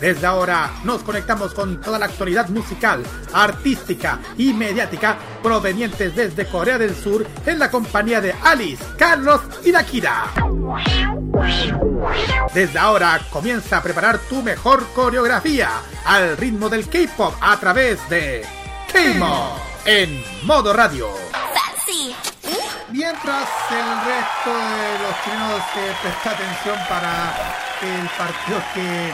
Desde ahora nos conectamos con toda la actualidad musical, artística y mediática provenientes desde Corea del Sur en la compañía de Alice, Carlos y Dakira. Desde ahora comienza a preparar tu mejor coreografía al ritmo del K-pop a través de K-Mod en modo radio. Mientras el resto de los chilenos se presta atención para el partido que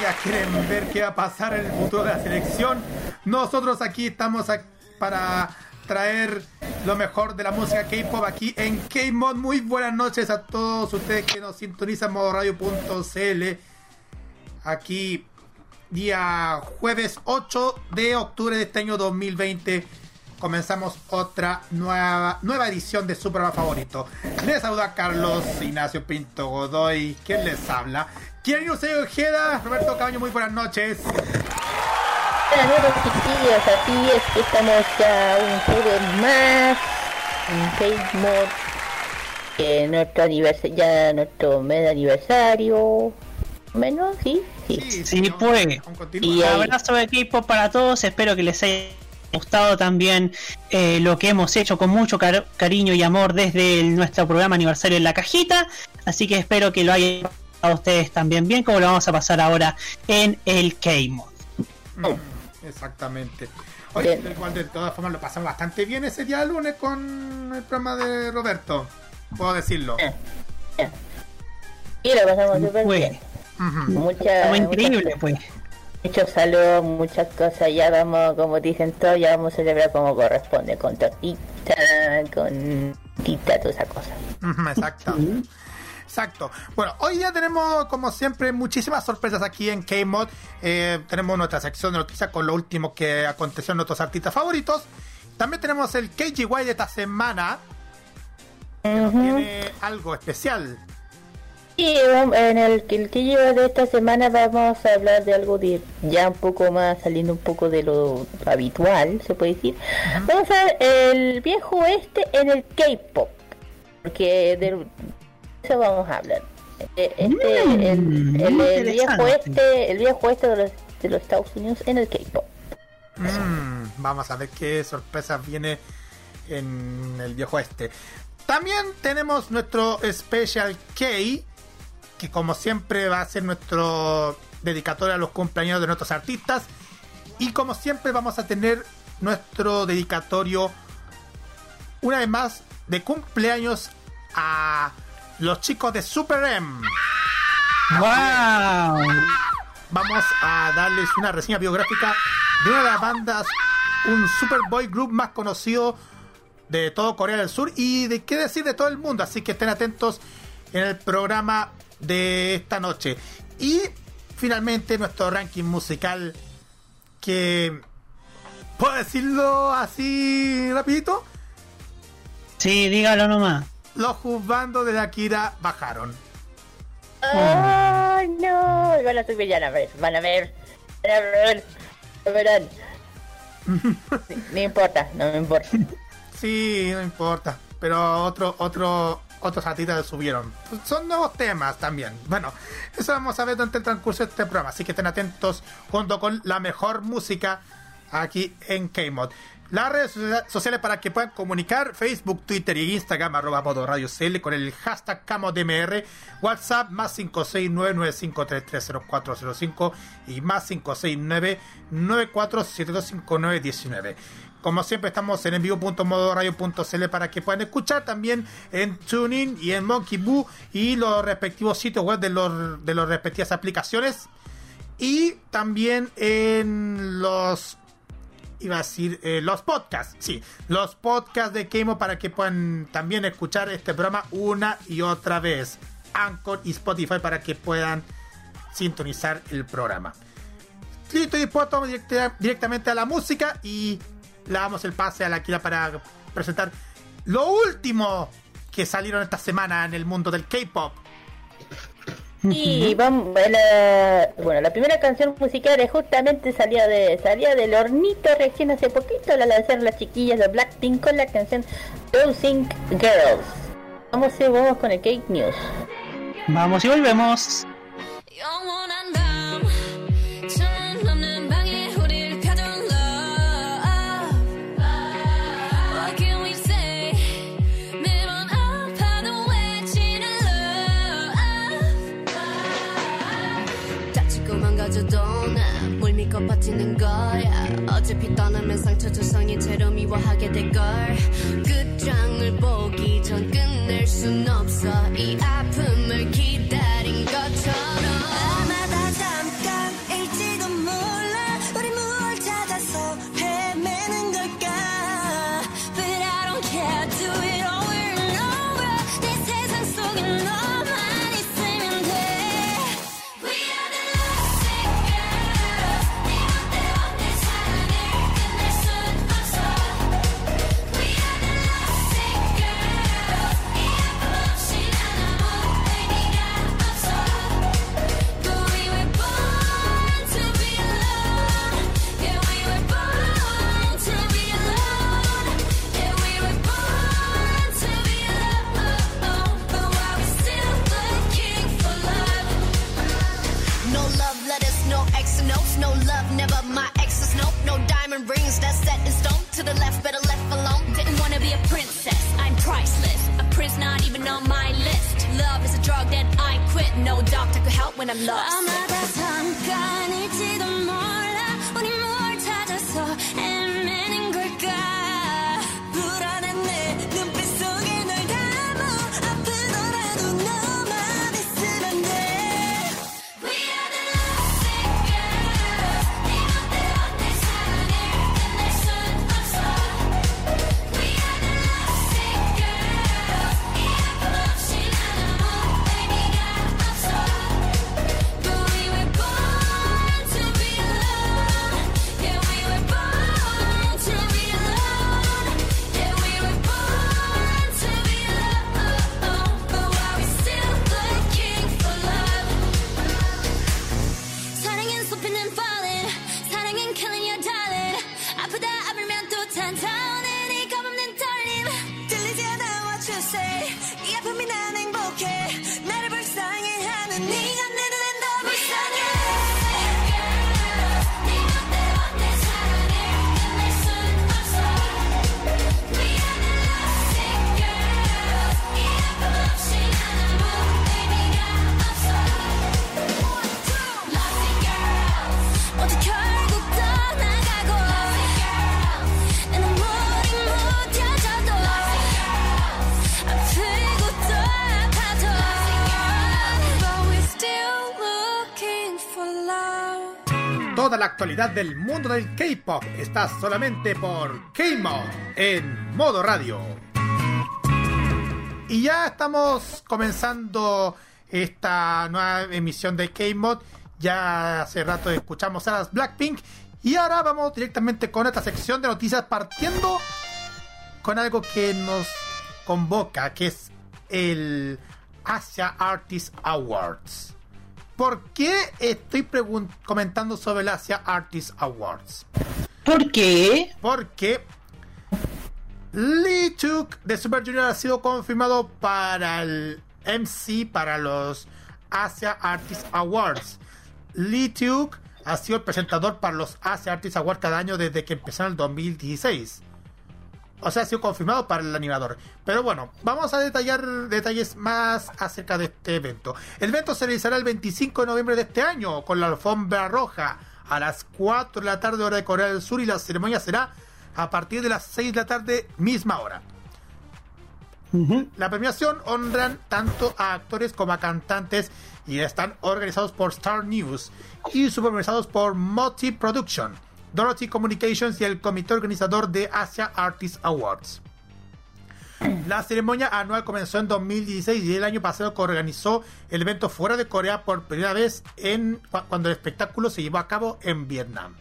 ya quieren ver qué va a pasar en el futuro de la selección. Nosotros aquí estamos para traer lo mejor de la música K-pop aquí en K-Mod. Muy buenas noches a todos ustedes que nos sintonizan modoradio.cl. Aquí día jueves 8 de octubre de este año 2020 comenzamos otra nueva, nueva edición de su favorito. Les saluda Carlos Ignacio Pinto Godoy, ¿Quién les habla. ¿Quién José Ojeda, Roberto Cabaño, muy buenas noches. Buenas noches, chiquillos, así es que estamos ya un jueves más en Facebook, eh, nuestro aniversario, ya nuestro mes de aniversario, menos, sí, sí. Sí, pues. Y abrazo de equipo para todos, espero que les haya gustado también eh, lo que hemos hecho con mucho cariño y amor desde nuestro programa aniversario en la cajita. Así que espero que lo hayan a ustedes también bien, como lo vamos a pasar ahora en el K-Mod. Mm, exactamente. Oye, de todas formas lo pasamos bastante bien ese día lunes con el programa de Roberto. Puedo decirlo. Y lo pasamos súper bien. Mucha, increíble, pues. Muchos saludos, muchas cosas. Ya vamos, como dicen todos, ya vamos a celebrar como corresponde, con tortita, con tita, toda esa cosa. Exacto. Exacto. Bueno, hoy día tenemos, como siempre, muchísimas sorpresas aquí en K-Mod. Eh, tenemos nuestra sección de noticias con lo último que aconteció en nuestros artistas favoritos. También tenemos el KGY de esta semana, que tiene algo especial. Y en el, el KGY de esta semana vamos a hablar de algo de ya un poco más, saliendo un poco de lo habitual, se puede decir. Vamos a ver el viejo este en el K-pop. Porque del, eso vamos a hablar. Eh, este, mm, el, viejo este, el viejo este de los, de los Estados Unidos en el K-pop. Mm, vamos a ver qué sorpresa viene en el viejo este. También tenemos nuestro Special K, que como siempre va a ser nuestro dedicatorio a los cumpleaños de nuestros artistas. Y como siempre vamos a tener nuestro dedicatorio una vez más de cumpleaños a los chicos de Super M. ¡Wow! Vamos a darles una reseña biográfica de una de las bandas, un Super Boy Group más conocido de todo Corea del Sur y de qué decir de todo el mundo. Así que estén atentos en el programa de esta noche. Y finalmente nuestro ranking musical que... ¿Puedo decirlo así rapidito? Sí, dígalo nomás los juzgandos de Akira bajaron. ¡Oh, no! Van a subir, ya a ver, van a ver. Van a ver. verán. no importa, no me importa. Sí, no importa. Pero otro, otro, otros artistas subieron. Son nuevos temas también. Bueno, eso vamos a ver durante el transcurso de este programa. Así que estén atentos junto con la mejor música aquí en K-Mod. Las redes sociales para que puedan comunicar, Facebook, Twitter y Instagram, arroba modo radio CL con el hashtag CamoDMR, WhatsApp más 569-95330405 y más 569-94725919. Como siempre estamos en envivo.modoradio.cl para que puedan escuchar también en TuneIn y en Monkey Boo y los respectivos sitios web de los de las respectivas aplicaciones y también en los iba a decir eh, los podcasts, sí, los podcasts de Keimo para que puedan también escuchar este programa una y otra vez. Anchor y Spotify para que puedan sintonizar el programa. Listo y dispuesto directamente a la música y le damos el pase a la Kira para presentar lo último que salieron esta semana en el mundo del K-pop. Y vamos, la, bueno, la primera canción musical es justamente salía de salía del hornito recién hace poquito, la lanzaron las chiquillas de Blackpink con la canción Dosing Girls. Vamos, vamos con el Cake News. Vamos y volvemos. 믿고 버티는 거야. 어차피 떠나면 상처 조성이 채로 미워하게 될걸. 끝장을 보기 전 끝낼 순 없어. 이 아픔을 기다 when I'm lost. 아 actualidad del mundo del K-pop está solamente por K-Mod en modo radio. Y ya estamos comenzando esta nueva emisión de K-Mod. Ya hace rato escuchamos a las Blackpink. Y ahora vamos directamente con esta sección de noticias partiendo con algo que nos convoca, que es el Asia Artist Awards. ¿Por qué estoy comentando sobre el Asia Artist Awards? ¿Por qué? Porque Lee Tuk de Super Junior ha sido confirmado para el MC para los Asia Artist Awards. Lee Tuk ha sido el presentador para los Asia Artist Awards cada año desde que empezaron el 2016. O sea, ha sido confirmado para el animador. Pero bueno, vamos a detallar detalles más acerca de este evento. El evento se realizará el 25 de noviembre de este año con la alfombra roja a las 4 de la tarde hora de Corea del Sur y la ceremonia será a partir de las 6 de la tarde, misma hora. La premiación honran tanto a actores como a cantantes y están organizados por Star News y supervisados por Multi Production, Dorothy Communications y el comité organizador de Asia Artist Awards. La ceremonia anual comenzó en 2016 y el año pasado organizó el evento fuera de Corea por primera vez en, cuando el espectáculo se llevó a cabo en Vietnam.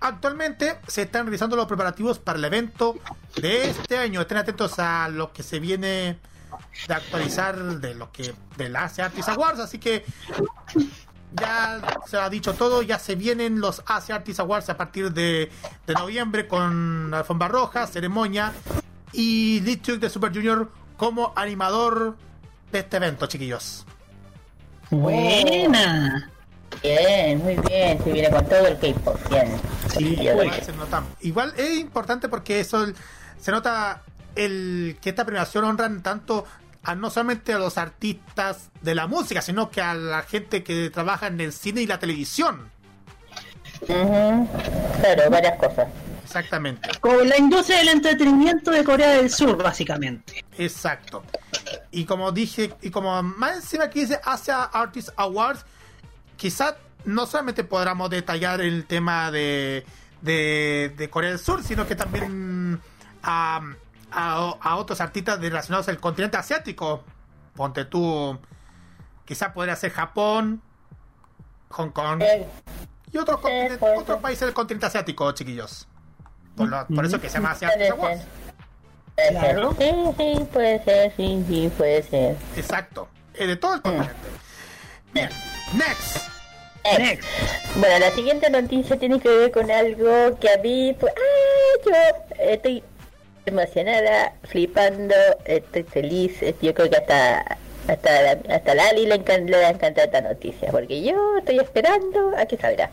Actualmente se están realizando los preparativos para el evento de este año. Estén atentos a lo que se viene de actualizar de lo que del Asia Artist Awards. Así que ya se ha dicho todo. Ya se vienen los Asia Artist Awards a partir de, noviembre con alfombra roja, ceremonia y Lee de Super Junior como animador de este evento, chiquillos. Buena. Bien, muy bien, se viene con todo el K-pop, bien. Sí, igual, es importante porque eso se nota el que esta premiación honran tanto a no solamente a los artistas de la música, sino que a la gente que trabaja en el cine y la televisión. Claro, varias cosas. Exactamente. Como la industria del entretenimiento de Corea del Sur, básicamente. Exacto. Y como dije, y como más encima aquí dice Asia Artist Awards, quizás no solamente podamos detallar el tema de, de, Corea del Sur, sino que también a, a, otros artistas relacionados al continente asiático. Ponte tú, quizás podría ser Japón, Hong Kong y otros, otros países del continente asiático, chiquillos. Por, eso que se llama Asiático Claro. Sí, sí, puede ser, sí, sí, puede ser. Exacto. de todo el continente. Bien, next. Next. Bueno, la siguiente noticia tiene que ver con algo que a mí, pues, ¡ah! yo estoy emocionada, flipando, estoy feliz. Yo creo que hasta hasta, hasta Lali le, le va a encantar esta noticia, porque yo estoy esperando a que salga.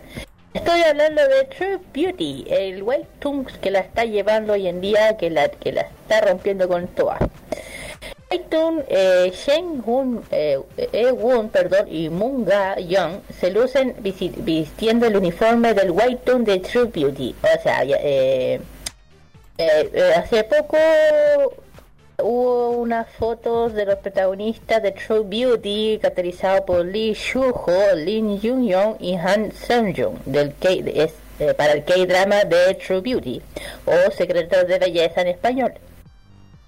Estoy hablando de True Beauty, el White Tunks que la está llevando hoy en día, que la que la está rompiendo con todas. Tun, eh, Shen Hun, eh, eh perdón, y Munga Young se lucen vistiendo el uniforme del White Tune de True Beauty. O sea, eh, eh, hace poco hubo unas fotos de los protagonistas de True Beauty caracterizados por Lee Shuho, Lin Jung Young y Han Seung Jung del K para el K-drama de True Beauty o Secretos de Belleza en español.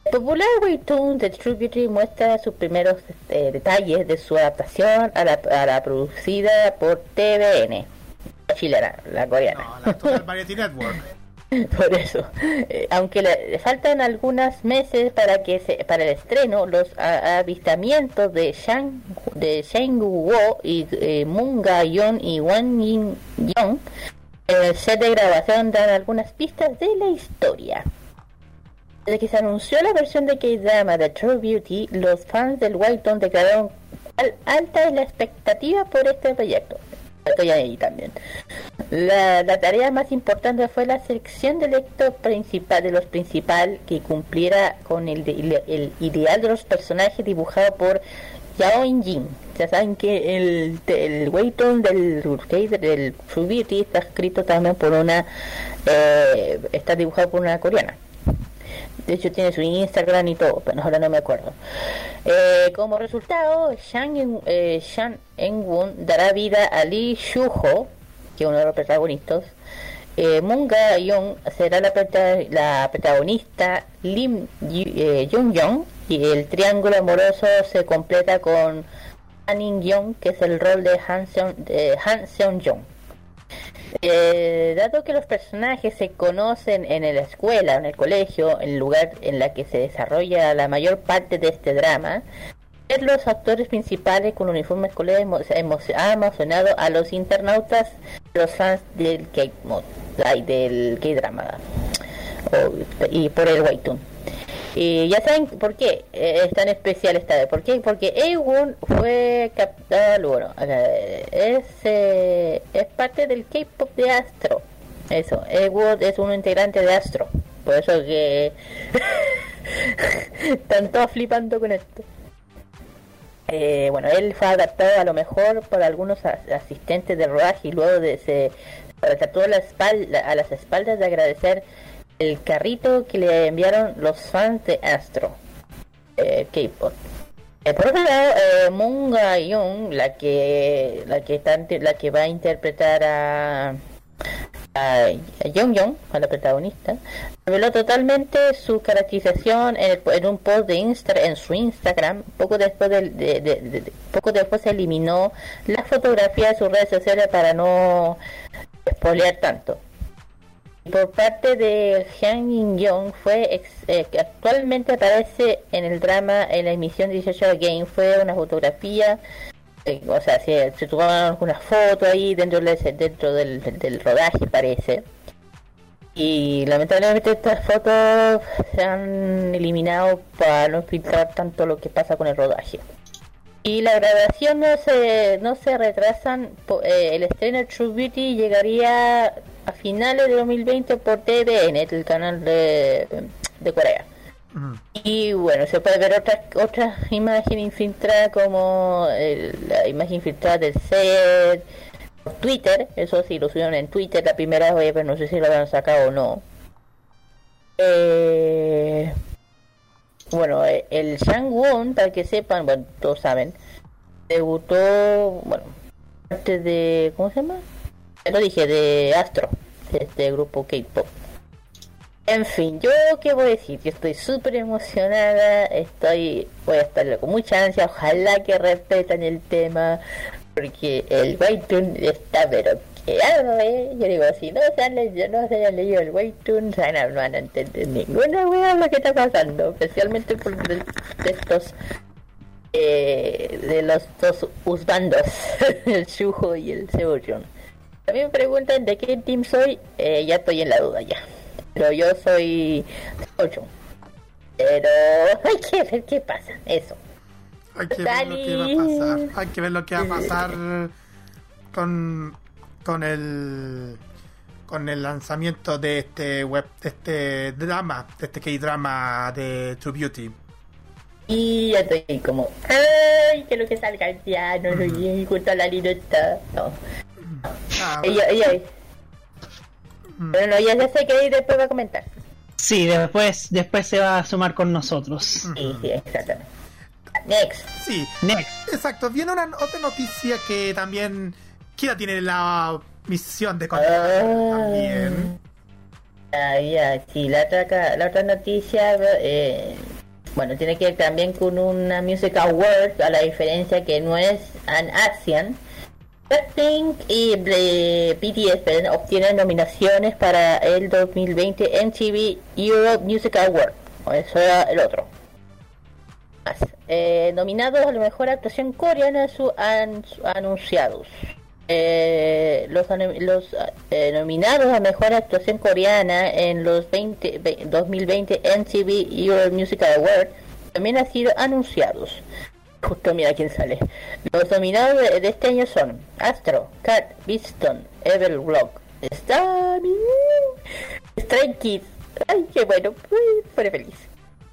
El popular webtoon de True Beauty muestra sus primeros eh, detalles de su adaptación a la, producida por TVN, la chilena, la coreana. No, la Variety Network. Por eso, eh, aunque le, faltan algunos meses para que se, para el estreno, los avistamientos de Shang de Sheng Wo y eh, Moon Ga-yeon y Wang Yin Yong en el set de grabación dan algunas pistas de la historia. Desde que se anunció la versión de K-Drama de True Beauty, los fans del White declararon alta la expectativa por este proyecto. Estoy ahí también. La, tarea más importante fue la selección del lector principal de los principales que cumpliera con el, el, ideal de los personajes dibujado por Yao Jin. Ya saben que el, el del, del True Beauty está escrito también por una, eh, está dibujado por una coreana. De hecho tiene su Instagram y todo, pero ahora no me acuerdo. Eh, como resultado, Shang, eh, dará vida a Lee Shuho, que es uno de los protagonistas. Eh, Munga Young será la, protagonista Lim eh, Jung Young y el triángulo amoroso se completa con Anin Young, que es el rol de Han Seong, de Han Seong Jung. Eh, dado que los personajes se conocen en la escuela, en el colegio, en el lugar en la que se desarrolla la mayor parte de este drama, ver los actores principales con uniformes escolar ha emocionado a los internautas, los fans del K-drama y por el webtoon. Y ya saben por qué es tan especial esta vez. ¿Por? Porque Ewan fue captado, bueno, es, eh, es parte del K-pop de Astro. Eso, Ewan es un integrante de Astro. Por eso que están todos flipando con esto. Eh, bueno, él fue adaptado a lo mejor por algunos asistentes de rodaje y luego de se trató la espalda, a las espaldas de agradecer el carrito que le enviaron los fans de Astro, eh, K-pop. Eh, por otro lado, eh, Moon Young, la que la que la que va a interpretar a a Young Young, a la protagonista, reveló totalmente su caracterización en, un post de Insta, en su Instagram. Poco después de, poco después eliminó la fotografía de sus redes sociales para no spoilear tanto. Por parte de Han Young fue eh, que actualmente aparece en el drama en la emisión 18 Game fue una fotografía eh, o sea, se, se tomaron algunas fotos ahí dentro, dentro del, rodaje, parece. Y lamentablemente estas fotos se han eliminado para no filtrar tanto lo que pasa con el rodaje. Y la grabación no se, no se retrasan, eh, el estreno de True Beauty llegaría a finales de 2020 por TVN, el canal de, de Corea. Y bueno, se puede ver otras otras imágenes infiltradas como la imagen infiltrada del set por Twitter, eso sí lo subieron en Twitter la primera vez, pero no sé si lo habían sacado o no. Eh, bueno, eh, el Shang Won, para que sepan, bueno, todos saben, debutó, bueno, parte de, ¿cómo se llama? Lo dije, de Astro, de este grupo K-pop. En fin, yo qué voy a decir, yo estoy súper emocionada, estoy, voy a estar con mucha ansia, ojalá que respetan el tema, porque el Waytoon está pero ¿eh? Yo digo, si no se han leído, no se hayan leído el Waytoon, no van a entender ninguna wea lo que está pasando, especialmente por de, estos eh, de los dos usbandos, el Shujo y el También me preguntan de qué team soy, eh, ya estoy en la duda ya pero yo soy 8. Pero hay que ver qué pasa, eso. Hay que ver lo que va a pasar. Hay que ver lo que va a pasar con, con el con el lanzamiento de este web, de este drama, de este K-drama de True Beauty. Y ya estoy como, ay, que lo que salga ya, no lo vi junto a la libreta. No. Ah, ella, ella, pero no, ya, sé que ahí después va a comentar. Sí, después, después se va a sumar con nosotros. Sí, sí, exactamente. Next. Sí, Next. Exacto. Viene una otra noticia que también Kira tiene la misión de contar ah. también. Ah, ya, sí, la otra, la otra noticia, eh, bueno, tiene que ver también con una Music Award, a la diferencia que no es an Asian, Blackpink y BTS obtienen nominaciones para el 2020 MTV Europe Music Award. Eso era el otro. Eh, nominados a la mejor actuación coreana su, anunciados. Eh, los, eh, nominados a mejor actuación coreana en los 20, 2020 MTV Europe Music Award también han sido anunciados. Justo mira quién sale. Los nominados de, este año son Astro, Cat, Beaston, Everblock, Star, Stray Kids. Ay, qué bueno, fue feliz.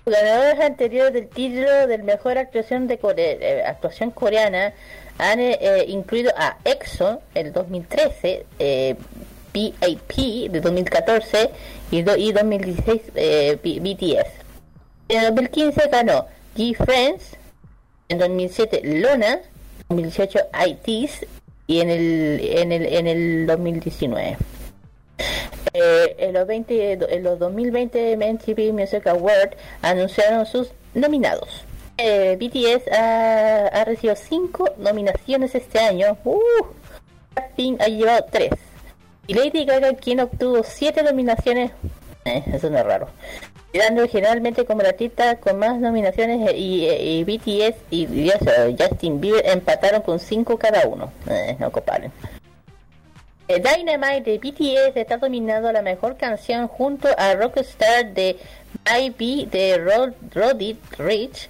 Ganadores anteriores del título del mejor actuación de eh, actuación coreana han eh, eh, incluido a EXO el 2013, eh, de 2014 y, y 2016 BTS. En 2015 ganó G-Friends, en 2007 Lona, 2018 ITs y en el, en el, en el 2019. Eh, en, los 20, en los 2020 MTV Music Awards anunciaron sus nominados. Eh, BTS ha, ha, recibido 5 nominaciones este año. Uh, ha llevado 3. Y Lady Gaga, quien obtuvo 7 nominaciones. Eh, eso no es raro quedando generalmente como la artista con más nominaciones eh, y, BTS y, Justin Bieber empataron con 5 cada uno. Eh, no comparen. Eh, Dynamite de BTS está dominando la mejor canción junto a Rockstar de IB de Rod Roddy Rich,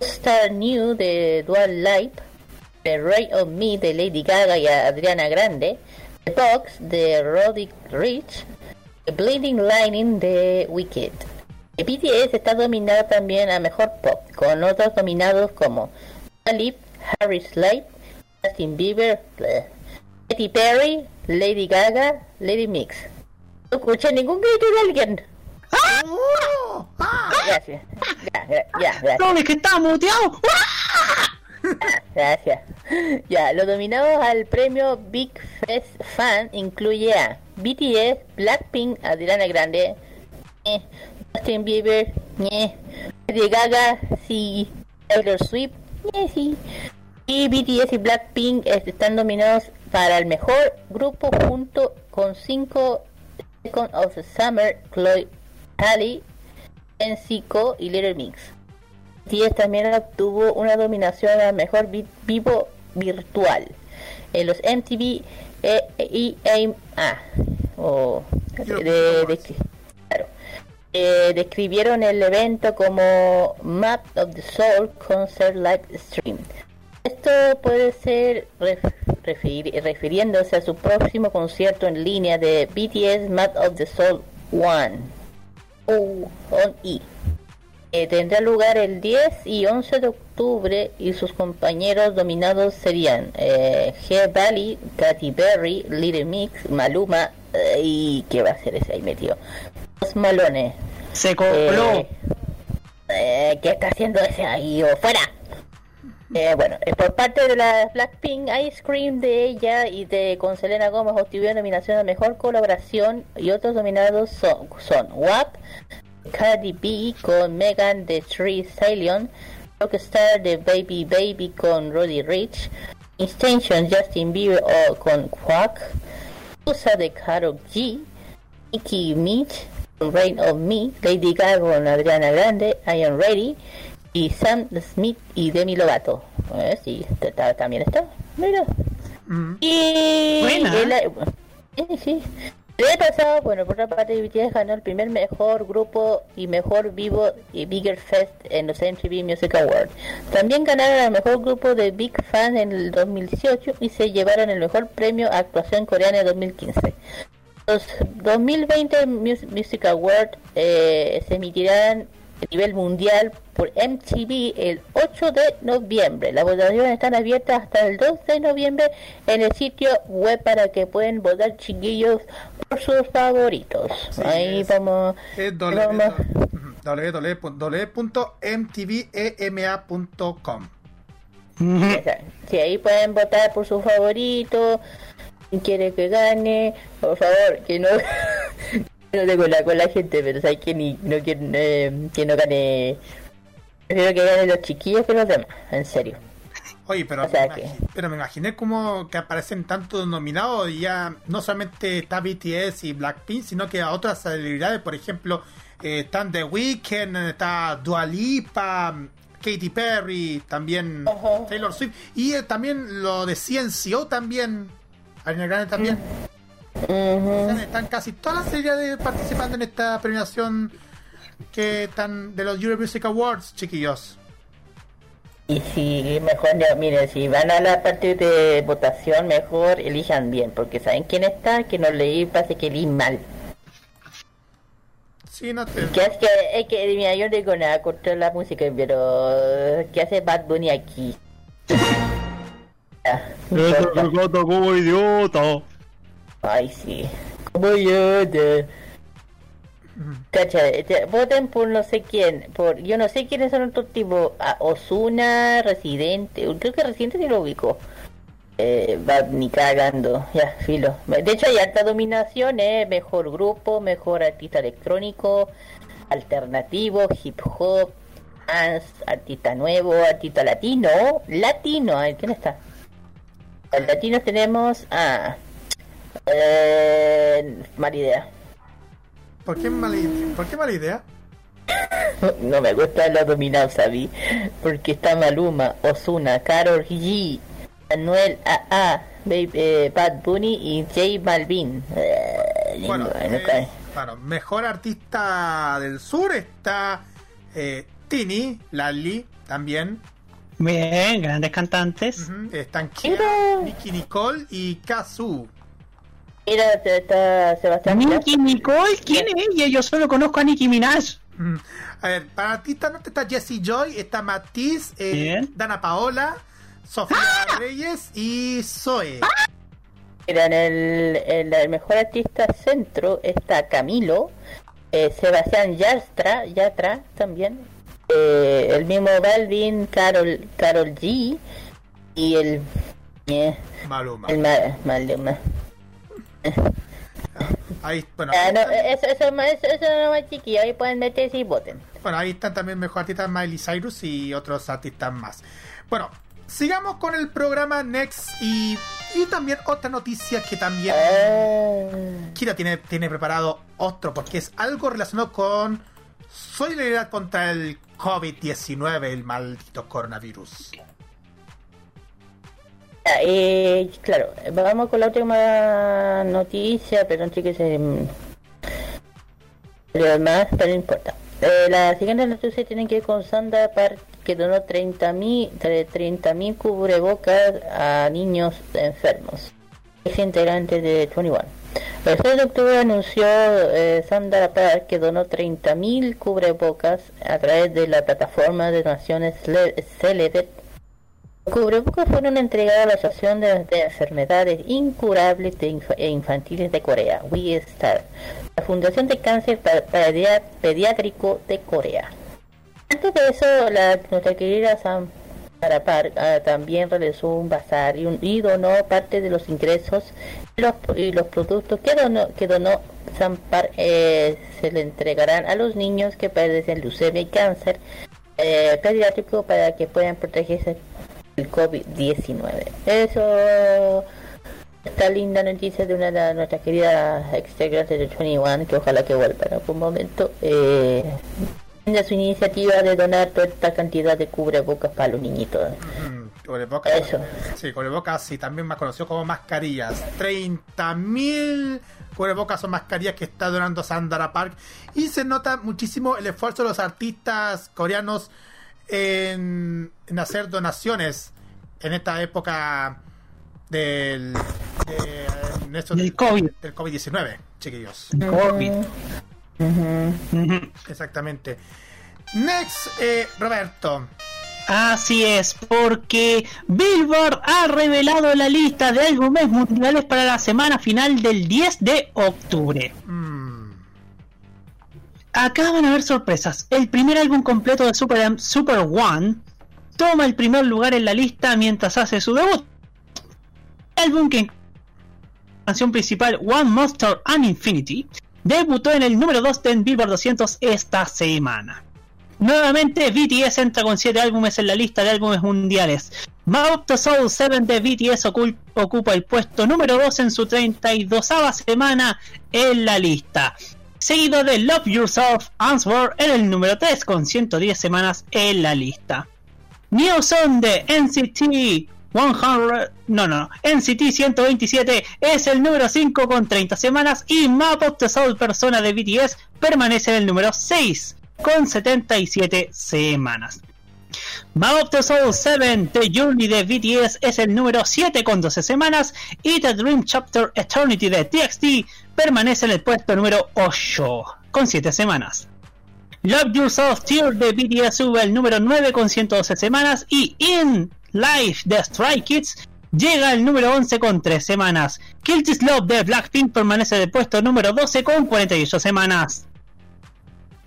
Star New de Dual Life, The Ray of Me de Lady Gaga y Adriana Grande, The Box de Roddy Rich, The Bleeding Lightning de Wicked. BTS está dominado también a mejor pop, con otros nominados como Alip, Harry Slade, Justin Bieber, Katy Perry, Lady Gaga, Lady Mix. No escuché ningún grito de alguien. ¡Ah! Gracias. Ya, ya, gracias. No, es que está muteado. Gracias. Ya, los nominados al premio Big Fest Fan incluye a BTS, Blackpink, Adriana Grande, eh, Justin Bieber, Lady Gaga, sí, Taylor Swift, sí. Y BTS y Blackpink están nominados para el mejor grupo junto con 5 Second of the Summer, Chloe Halle, Enzico y Little Mix. BTS también obtuvo una dominación a mejor vivo virtual en los MTV EMA o de, eh, describieron el evento como Map of the Soul Concert Live Stream. Esto puede ser refiriéndose a su próximo concierto en línea de BTS Map of the Soul 1 o on E. Eh, tendrá lugar el 10 y 11 de octubre y sus compañeros dominados serían eh, G Valley, Katy Berry, Little Mix, Maluma eh, y ¿qué va a ser ese ahí metido? Malones. Se coló. Eh, ¿Qué está haciendo ese ahí? ¡O fuera! bueno, por parte de la Blackpink, Ice Cream de ella y de con Selena Gomez obtuvieron nominación a Mejor Colaboración y otros nominados son, son WAP, Cardi B con Megan de Tree Stallion, Rockstar de Baby Baby con Roddy Rich, Extension Justin Bieber con Quack, Usa de Karol G, Nicki Minaj Rain of Me, Lady Gaga con Adriana Grande, I Am Ready, y Sam Smith y Demi Lovato. Eh, sí, también está. Mira. Mm. Y. Buena. sí, sí. El pasado, bueno, por otra parte, BTS ganó el primer mejor grupo y mejor vivo y Bigger Fest en los MTV Music Awards. También ganaron el mejor grupo de Big Fans en el 2018 y se llevaron el mejor premio a actuación coreana en 2015. Los 2020 Music Awards eh, se emitirán a nivel mundial por MTV el 8 de noviembre. Las votaciones están abiertas hasta el 2 de noviembre en el sitio web para que pueden votar chiquillos por sus favoritos. Ahí vamos. www.mtvema.com. Sí, ahí pueden votar por sus favoritos. Quiere que gane, por favor, que no no tengo la con la gente, pero sabes que ni no quiero eh, que no gane. Prefiero que ganen los chiquillos que los demás, en serio. Oye, pero, me imaginé, pero me imaginé como que aparecen tantos nominados y ya no solamente está BTS y Blackpink, sino que a otras celebridades, por ejemplo, eh, están The Weeknd, está Dua Lipa, Katy Perry, también Taylor Swift y eh, también lo de CNCO también, Arena Grande también. Están casi todas las series participando en esta premiación que están de los Euro Music Awards, chiquillos. Y si mejor, miren, si van a la parte de votación, mejor elijan bien, porque saben quién está, que no leí, parece que leí mal. Sí, no te... ¿Qué es que, es que, mira, yo no digo nada contra la música, pero ¿qué hace Bad Bunny aquí? como idiota. Ay, sí. Como de... Cacha, voten por no sé quién, por yo no sé quiénes son otros tipos, Osuna, Residente, creo que Residente se lo ubico. Eh, va ni cagando, ya, filo. De hecho hay alta dominación, eh, mejor grupo, mejor artista electrónico, alternativo, hip hop, dance, artista nuevo, artista latino, latino, ¿quién está? Los latinos tenemos a... Eh, mala idea. ¿Por qué mala, ¿Por qué mala idea? No me gusta la dominada, ¿sabí? Porque está Maluma, Osuna, Karol G, Manuel AA, eh, Bad Bunny y J Balvin. Eh, bueno, eh, mejor artista del sur está eh, Tini, Lali, también. Bien, grandes cantantes. Están Kira, Nicky Nicole y Kazu. Mira, está Sebastián. Nicky Nicole, ¿quién es ella? Yo solo conozco a Nicki Minaj. Mm. A ver, para artista no está Jessie Joy, está Matiz, eh, Dana Paola, Sofía ¡Ah! Reyes y Zoe. ¡Ah! Mira, en el, el, mejor artista centro está Camilo, eh, Sebastián Yastra, Yatra también, eh, el mismo Balvin, Carol, Carol G y el eh, Maluma. El Maluma. Ahí, bueno, ah, no, eso, eso, eso, eso no es chiquillo, ahí pueden meterse y voten. Bueno, ahí están también mejor artistas Miley Cyrus y otros artistas más. Bueno, sigamos con el programa Next y, y también otra noticia que también ah. Kira tiene, tiene preparado otro, porque es algo relacionado con solidaridad contra el COVID-19, el maldito coronavirus. Eh, claro, vamos con la última noticia, perdón que se... Lo más, pero no importa. Eh, la siguiente noticia tiene que ver con Sandra Park, que donó 30.000 mil cubrebocas a niños enfermos. Es integrante de 21. El 6 de octubre anunció eh, Sandra Park que donó 30.000 cubrebocas a través de la plataforma de donaciones Celebet cubrebocas fueron entregados a la Asociación de, Enfermedades Incurables e Infantiles de Corea, WeStar, la Fundación de Cáncer Pediátrico de Corea. Antes de eso, la, nuestra querida Sam Parapar ah, también realizó un bazar y, donó parte de los ingresos y los, productos que donó, que donó Sampar eh, se le entregarán a los niños que padecen leucemia y cáncer eh, pediátrico para que puedan protegerse el COVID-19. Eso esta linda noticia de una de nuestras queridas extegrantes de 21 que ojalá que vuelva en algún momento eh, de su iniciativa de donar toda esta cantidad de cubrebocas para los niñitos cubrebocas eso sí cubrebocas y también más conocido como mascarillas 30.000 cubrebocas o mascarillas que está donando Sandra Park y se nota muchísimo el esfuerzo de los artistas coreanos en, hacer donaciones en esta época del, del COVID. Del COVID-19, chiquillos. COVID. Exactamente. Next, eh, Roberto. Así es, porque Billboard ha revelado la lista de álbumes mundiales para la semana final del 10 de octubre. Mm. Acá van a haber sorpresas. El primer álbum completo de Super, Super One toma el primer lugar en la lista mientras hace su debut. El álbum que canción principal One Monster and Infinity debutó en el número 2 de Billboard 200 esta semana. Nuevamente BTS entra con 7 álbumes en la lista de álbumes mundiales. Map the Soul 7 de BTS ocupa el puesto número 2 en su 32 semana en la lista seguido de Love Yourself Answer en el número 3 con 110 semanas en la lista. New Song de NCT 100, no, no, NCT 127 es el número 5 con 30 semanas y Map of the Soul Persona de BTS permanece en el número 6 con 77 semanas. Map of the Soul 7 The Journey de BTS es el número 7 con 12 semanas y The Dream Chapter Eternity de TXT permanece en el puesto número 8 con 7 semanas. Love Yourself Tear de BTS sube al número 9 con 112 semanas y In Life de Stray Kids llega al número 11 con 3 semanas. Kill This Love de Blackpink permanece en el puesto número 12 con 48 semanas.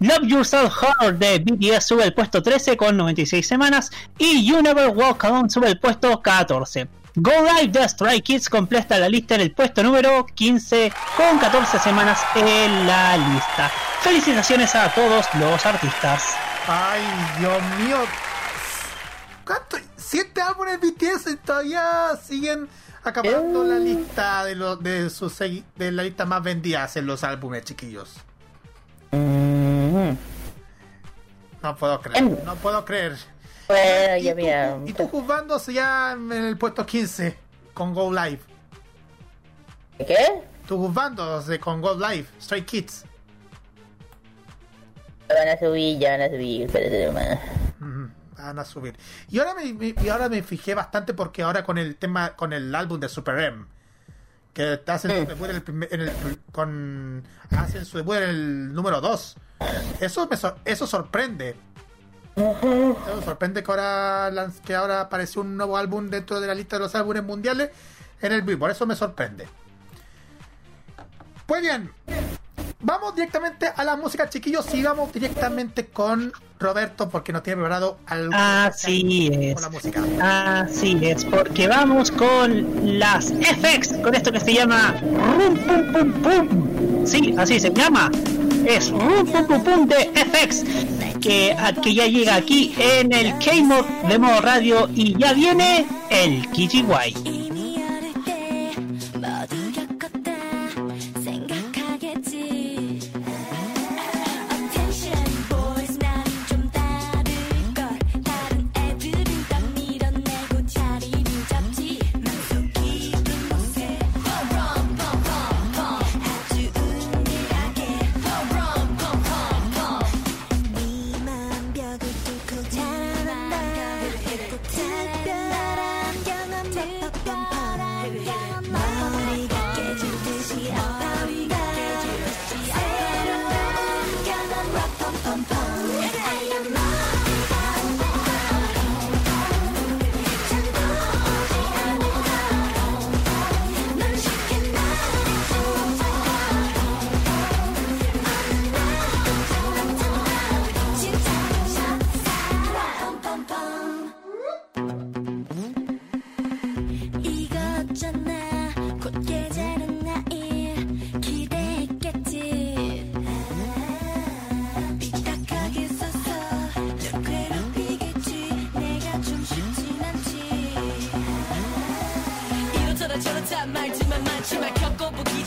Love Yourself Hard de BTS sube al puesto 13 con 96 semanas y You Never Walk Alone sube al puesto 14. Go Live de Stray Kids completa la lista en el puesto número 15 con 14 semanas en la lista. Felicitaciones a todos los artistas. Ay, Dios mío. ¿Cuánto? ¿Siete álbumes BTS todavía siguen acabando la lista de, los de, sus, de la lista más vendidas en los álbumes, chiquillos? Mm. No puedo creer, no puedo creer. ¿Y, tú, juzgándose ya en el puesto 15 con Go Live. ¿Qué? Tú juzgándose con Go Live, Stray Kids. Van a subir, ya van a subir, espérate más. van a subir. Y ahora me, y ahora me fijé bastante porque ahora con el tema, con el álbum de Super M, que hacen su debut en el, primer, en el con hacen su debut en el número 2. Eso me eso sorprende me sorprende que ahora, que ahora apareció un nuevo álbum dentro de la lista de los álbumes mundiales en el Billboard. Eso me sorprende. Pues bien, vamos directamente a la música, chiquillos, y vamos directamente con Roberto porque nos tiene preparado algo Así es. Con la música. Así es, porque vamos con las FX, con esto que se llama Rum Pum Pum Pum. Sí, así se llama. Es FX, que, que ya llega aquí en el K-Mod de modo radio y ya viene el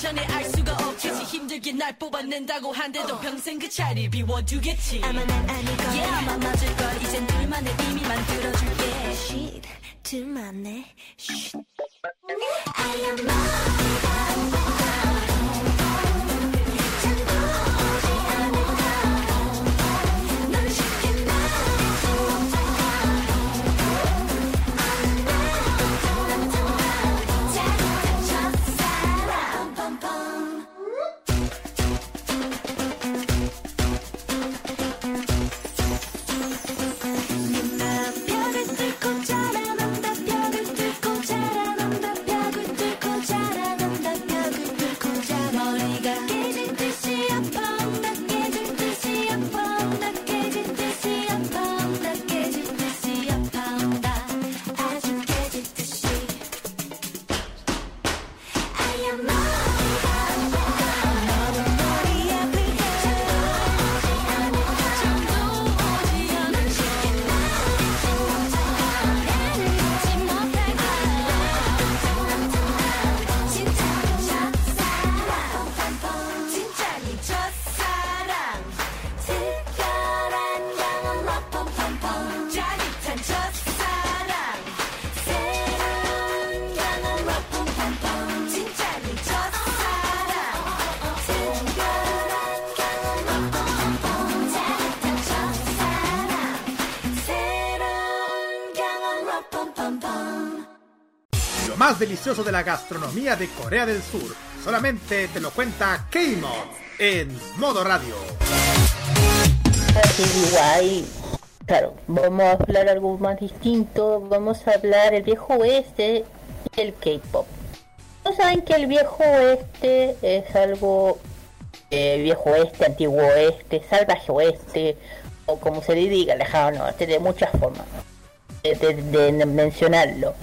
Kijiwai. 뽑아낸다고 한데도 평생 그 자리 비워두겠지. 아마 난 거야 yeah. 아마 맞을 걸. 이젠 둘만의 이미 만들어줄게. Shit. 둘만의 Shit. I am love delicioso de la gastronomía de Corea del Sur. Solamente te lo cuenta K-Mod en modo radio. Claro, vamos a hablar algo más distinto. Vamos a hablar el viejo oeste y el K-pop. No saben que el viejo oeste es algo eh, viejo oeste, antiguo oeste, salvaje oeste, o como se le diga, lejano oeste, de muchas formas de mencionarlo.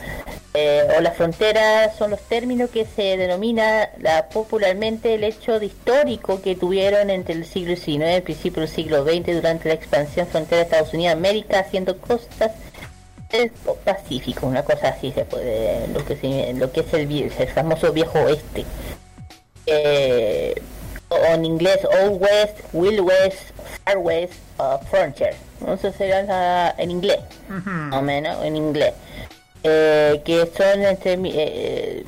Eh, o las fronteras son los términos que se denomina la, popularmente el hecho de histórico que tuvieron entre el siglo XIX y el principio del siglo XX durante la expansión frontera de Estados Unidos América haciendo costas del Pacífico, una cosa así se puede, lo que, lo que es el, el famoso viejo oeste. Eh, o en inglés Old West, Wild West, Far West, uh, Frontier. Eso sería en inglés, más o menos, en inglés. Eh, que son entre, eh,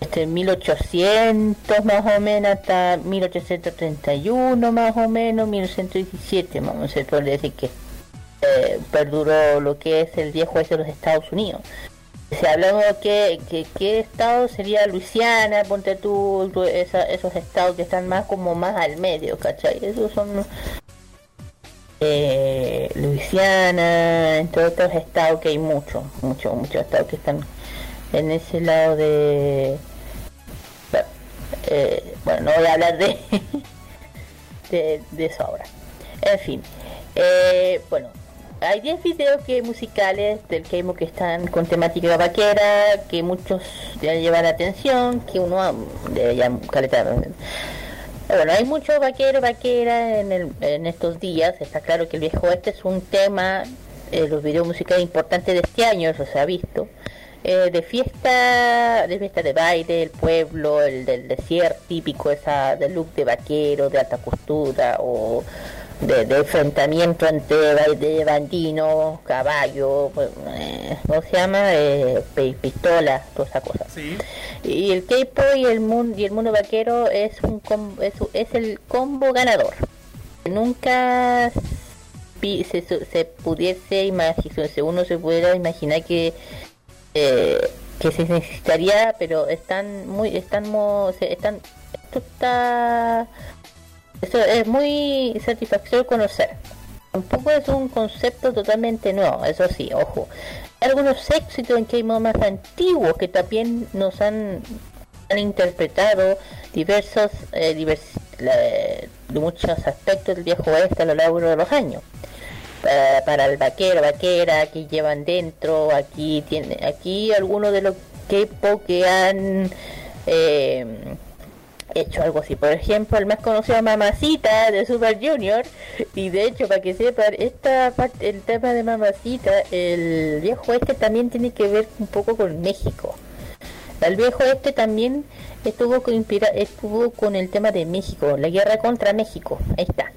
este 1800 más o menos hasta 1831 más o menos, 1917, vamos a decir que eh, perduró lo que es el viejo oeste de los Estados Unidos. Si hablamos que, que qué estado sería Luisiana, ponte tú, esos estados que están más como más al medio, ¿cachai? Esos son eh, Luisiana, entre otros estados que hay muchos, muchos, muchos estados que están en ese lado de... Eh, bueno, no voy a hablar de... de, esa obra. En fin, eh, bueno, hay 10 videos que musicales del Keimo que están con temática vaquera, que muchos ya llevan la atención, que uno ya caleta. Bueno, hay mucho vaquero, vaquera en, el, en estos días. Está claro que el viejo este es un tema, eh, los videos musicales importantes de este año, eso se ha visto. Eh, de fiesta, de fiesta de baile, el pueblo, el del desierto típico, esa de look de vaquero, de alta costura o de, enfrentamiento entre de bandino, caballo, pues, eh, ¿cómo se llama? Eh, pistola, toda esa cosa. Y el k y el mundo y el mundo vaquero es un es, es, el combo ganador. Nunca se, se pudiese imaginar, uno se pudiera imaginar que eh, que se necesitaría, pero están muy están están esto está eso es muy satisfactorio conocer. Tampoco es un concepto totalmente nuevo, eso sí, ojo. Hay algunos éxitos en K-Mod más antiguos que también nos han, han interpretado diversos, eh, de muchos aspectos del viejo oeste a lo largo de los años. Para, el vaquero, vaquera que llevan dentro, aquí tiene, aquí algunos de los que han eh, hecho algo así. Por ejemplo, el más conocido Mamacita de Super Junior. Y de hecho, para que sepan, esta parte, el tema de Mamacita, el viejo este también tiene que ver un poco con México. El viejo este también estuvo con, estuvo con el tema de México, la guerra contra México. Ahí está,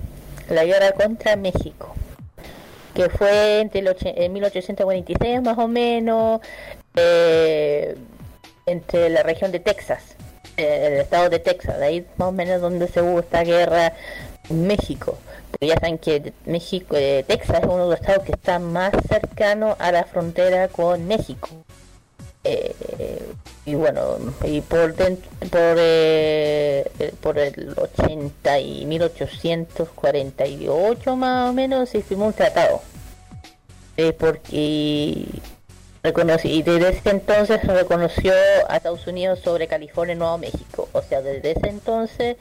la guerra contra México. Que fue entre el en 1846 más o menos, eh, entre la región de Texas el estado de Texas, de ahí más o menos donde se hubo esta guerra México. Pero ya saben que México, eh, Texas es uno de los estados que está más cercano a la frontera con México. Eh, y bueno, y por dentro, por, eh, por el 80 y 1848 más o menos se firmó un tratado. porque y desde ese entonces reconoció a Estados Unidos sobre California y Nuevo México. O sea, desde ese entonces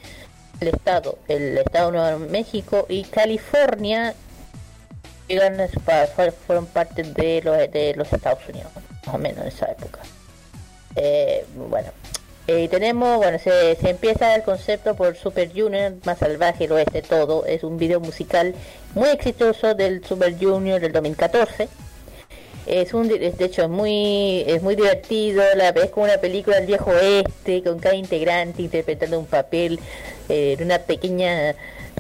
el Estado, el Estado de Nuevo México y California fueron parte de los, de los Estados Unidos, más o menos en esa época. Eh, bueno, eh, tenemos, bueno, se, se, empieza el concepto por Super Junior, más salvaje lo este todo. Es un video musical muy exitoso del Super Junior del 2014 es un, de hecho es muy es muy divertido, la ves como una película del viejo oeste, con cada integrante interpretando un papel eh, en una pequeña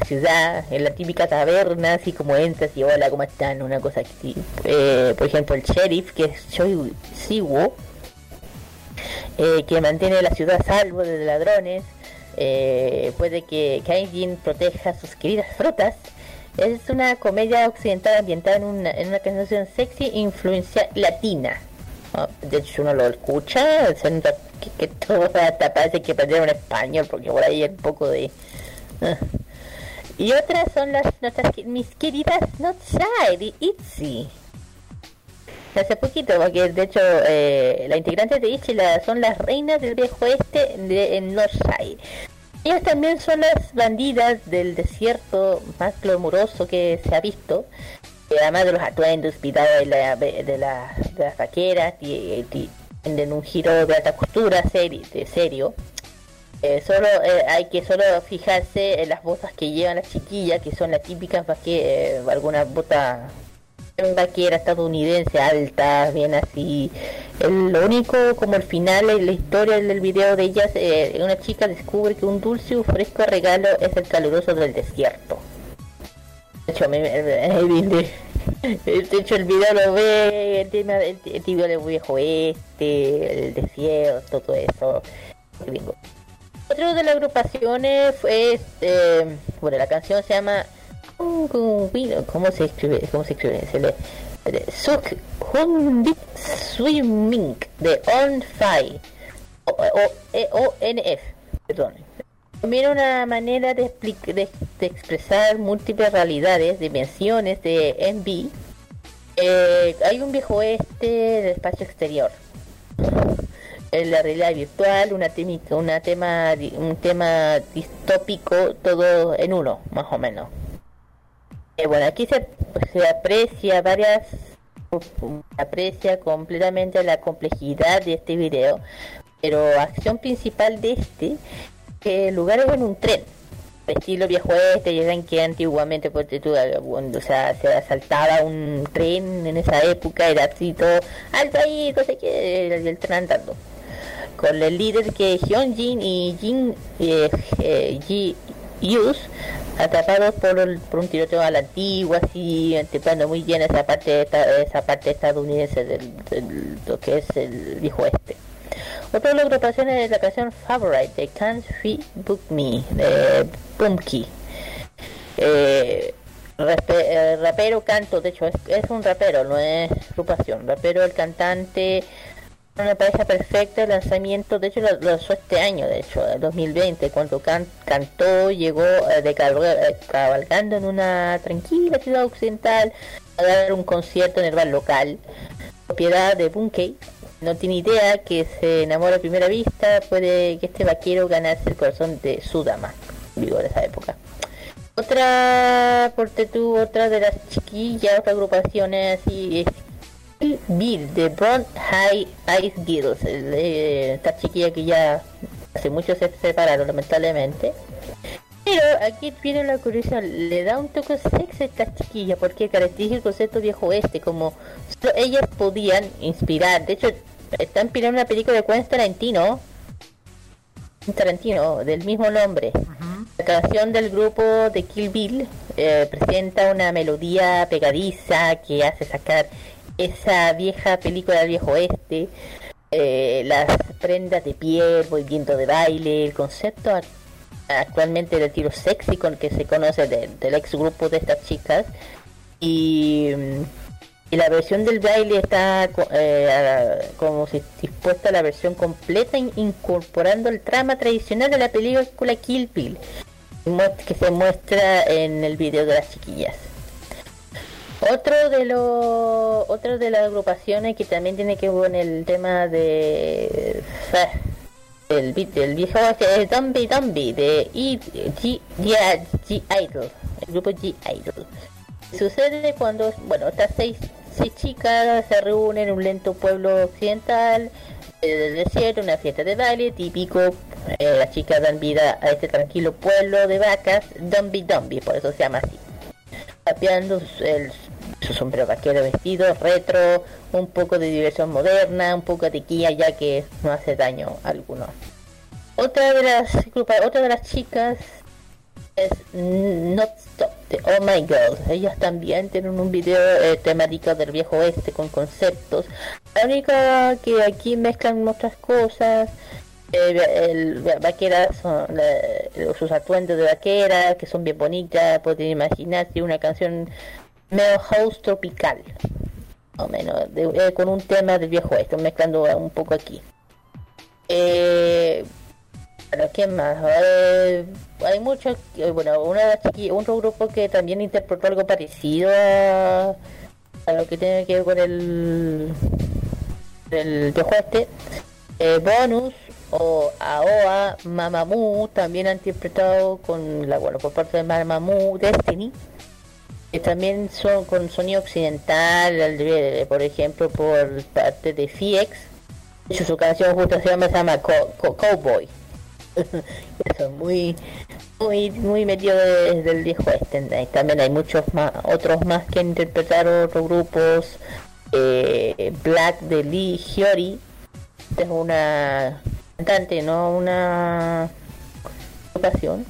ciudad, en la típica taberna, así como entras y hola, ¿cómo están? Una cosa así. Eh, por ejemplo, el sheriff, que es Choi Siwo, eh, que mantiene la ciudad a salvo de ladrones, puede que Kaijin proteja sus queridas frutas es una comedia occidental ambientada en una, en una canción sexy influencia latina. Ah, de hecho, uno lo escucha, que, que todo hasta parece que aprendieron español, porque por ahí hay un poco de... Ah. Y otras son las nuestras mis queridas Notside y Itzy. Hace poquito, porque de hecho eh, la integrante de Itzy son las reinas del viejo este de Northside. Ellas también son las bandidas del desierto más glamuroso que se ha visto. además de los atuendos pintados de, la, de, las vaqueras, y, en un giro de alta costura de serio. Eh, solo eh, hay que solo fijarse en las botas que llevan las chiquillas, que son las típicas vaqueras, eh, algunas botas vaquera estadounidense alta, bien así. lo único, como el final la historia del video de ellas, eh, una chica descubre que un dulce y fresco regalo es el caluroso del desierto. De hecho, de hecho el video lo ve el tema del video del viejo este, el desierto, todo eso. Otro de las agrupaciones fue, este, bueno, la canción se llama ¿Cómo se escribe? ¿Cómo se escribe? Se le, Suk Swimming de On Fire o, N F perdón. También una manera de, de, expresar múltiples realidades, dimensiones de MV. Eh, hay un viejo oeste del espacio exterior. en la realidad virtual, una una tema, un tema distópico, todo en uno, más o menos. Eh, bueno, aquí se, se aprecia varias aprecia completamente la complejidad de este video, pero acción principal de este, que el lugar es en un tren, estilo viejo este, ya ven que antiguamente pues, cuando o sea, se asaltaba un tren en esa época, era así todo alto ahí, no sé qué, el tren andando. Con el líder que Hyunjin y Jin eh, eh, Yus atrapados por, por un tiroteo a la antigua, así, anticipando muy bien esa parte esa parte estadounidense del, lo que es el viejo este. Otra de las agrupaciones es la canción Favorite de Can't Free Book Me de Pumpki. Eh, eh, rapero canto, de hecho es, es, un rapero, no es agrupación. Rapero, el cantante una pareja perfecta el lanzamiento, de hecho lo lanzó este año, de hecho, el 2020, cuando cantó, llegó eh, de eh, cabalgando en una tranquila ciudad occidental a dar un concierto en el bar local, propiedad de Bunkey. No tiene idea que se enamora a primera vista, puede que este vaquero ganase el corazón de su dama, digo, de esa época. Otra, porque tú, otra de las chiquillas, agrupaciones así, Bill de Brown High Ice Girls, esta chiquilla que ya hace mucho se separaron lamentablemente. Pero aquí viene la curiosidad, le da un toque sexy a esta chiquilla porque caracteriza el concepto viejo oeste, como ellas podían inspirar. De hecho, está inspirando una película de Quentin Tarantino, un Tarantino del mismo nombre. La canción del grupo de Kill Bill eh, presenta una melodía pegadiza que hace sacar esa vieja película del viejo oeste, eh, las prendas de piel, movimiento de baile, el concepto actualmente del tiro sexy con que se conoce del ex grupo de estas chicas y, la versión del baile está eh, como si dispuesta la versión completa incorporando el trama tradicional de la película Kill Bill que se muestra en el video de las chiquillas. Otro de los otro de las agrupaciones que también tiene que ver con el tema de el, el viejo es Zombie Zombie de G, G, G Idol, el grupo G Idol. Sucede cuando, bueno, estas seis, seis chicas se reúnen en un lento pueblo occidental del desierto, una fiesta de baile típico. Eh, las chicas dan vida a este tranquilo pueblo de vacas, Zombie Zombie, por eso se llama así tapeando el, su sombrero vaquero vestido retro, un poco de diversión moderna, un poco de guía ya que no hace daño alguno. Otra de las otra de las chicas es Not Stop de Oh My God. Ellas también tienen un video eh, temático del viejo oeste con conceptos. La única que aquí mezclan otras cosas. Eh, el, vaqueras son sus atuendos de vaquera que son bien bonitas pueden imaginarse una canción medio house tropical, o menos, eh, con un tema del viejo esto, mezclando un poco aquí. Eh, ¿qué más? Eh, hay muchos, eh, bueno, una otro grupo que también interpretó algo parecido a, a lo que tiene que ver con el, el viejo este. bonus o AOA, Mamamoo también han interpretado con la bueno por parte de Mamamoo Destiny también son con sonido occidental, por ejemplo, por parte de FX. su canción justo se llama, se llama Cowboy. Eso, muy, muy, muy metido desde el viejo este. También hay muchos más, otros más que interpretaron otros grupos. Eh, Black de Lee Hyori. Es una cantante, no una ocasión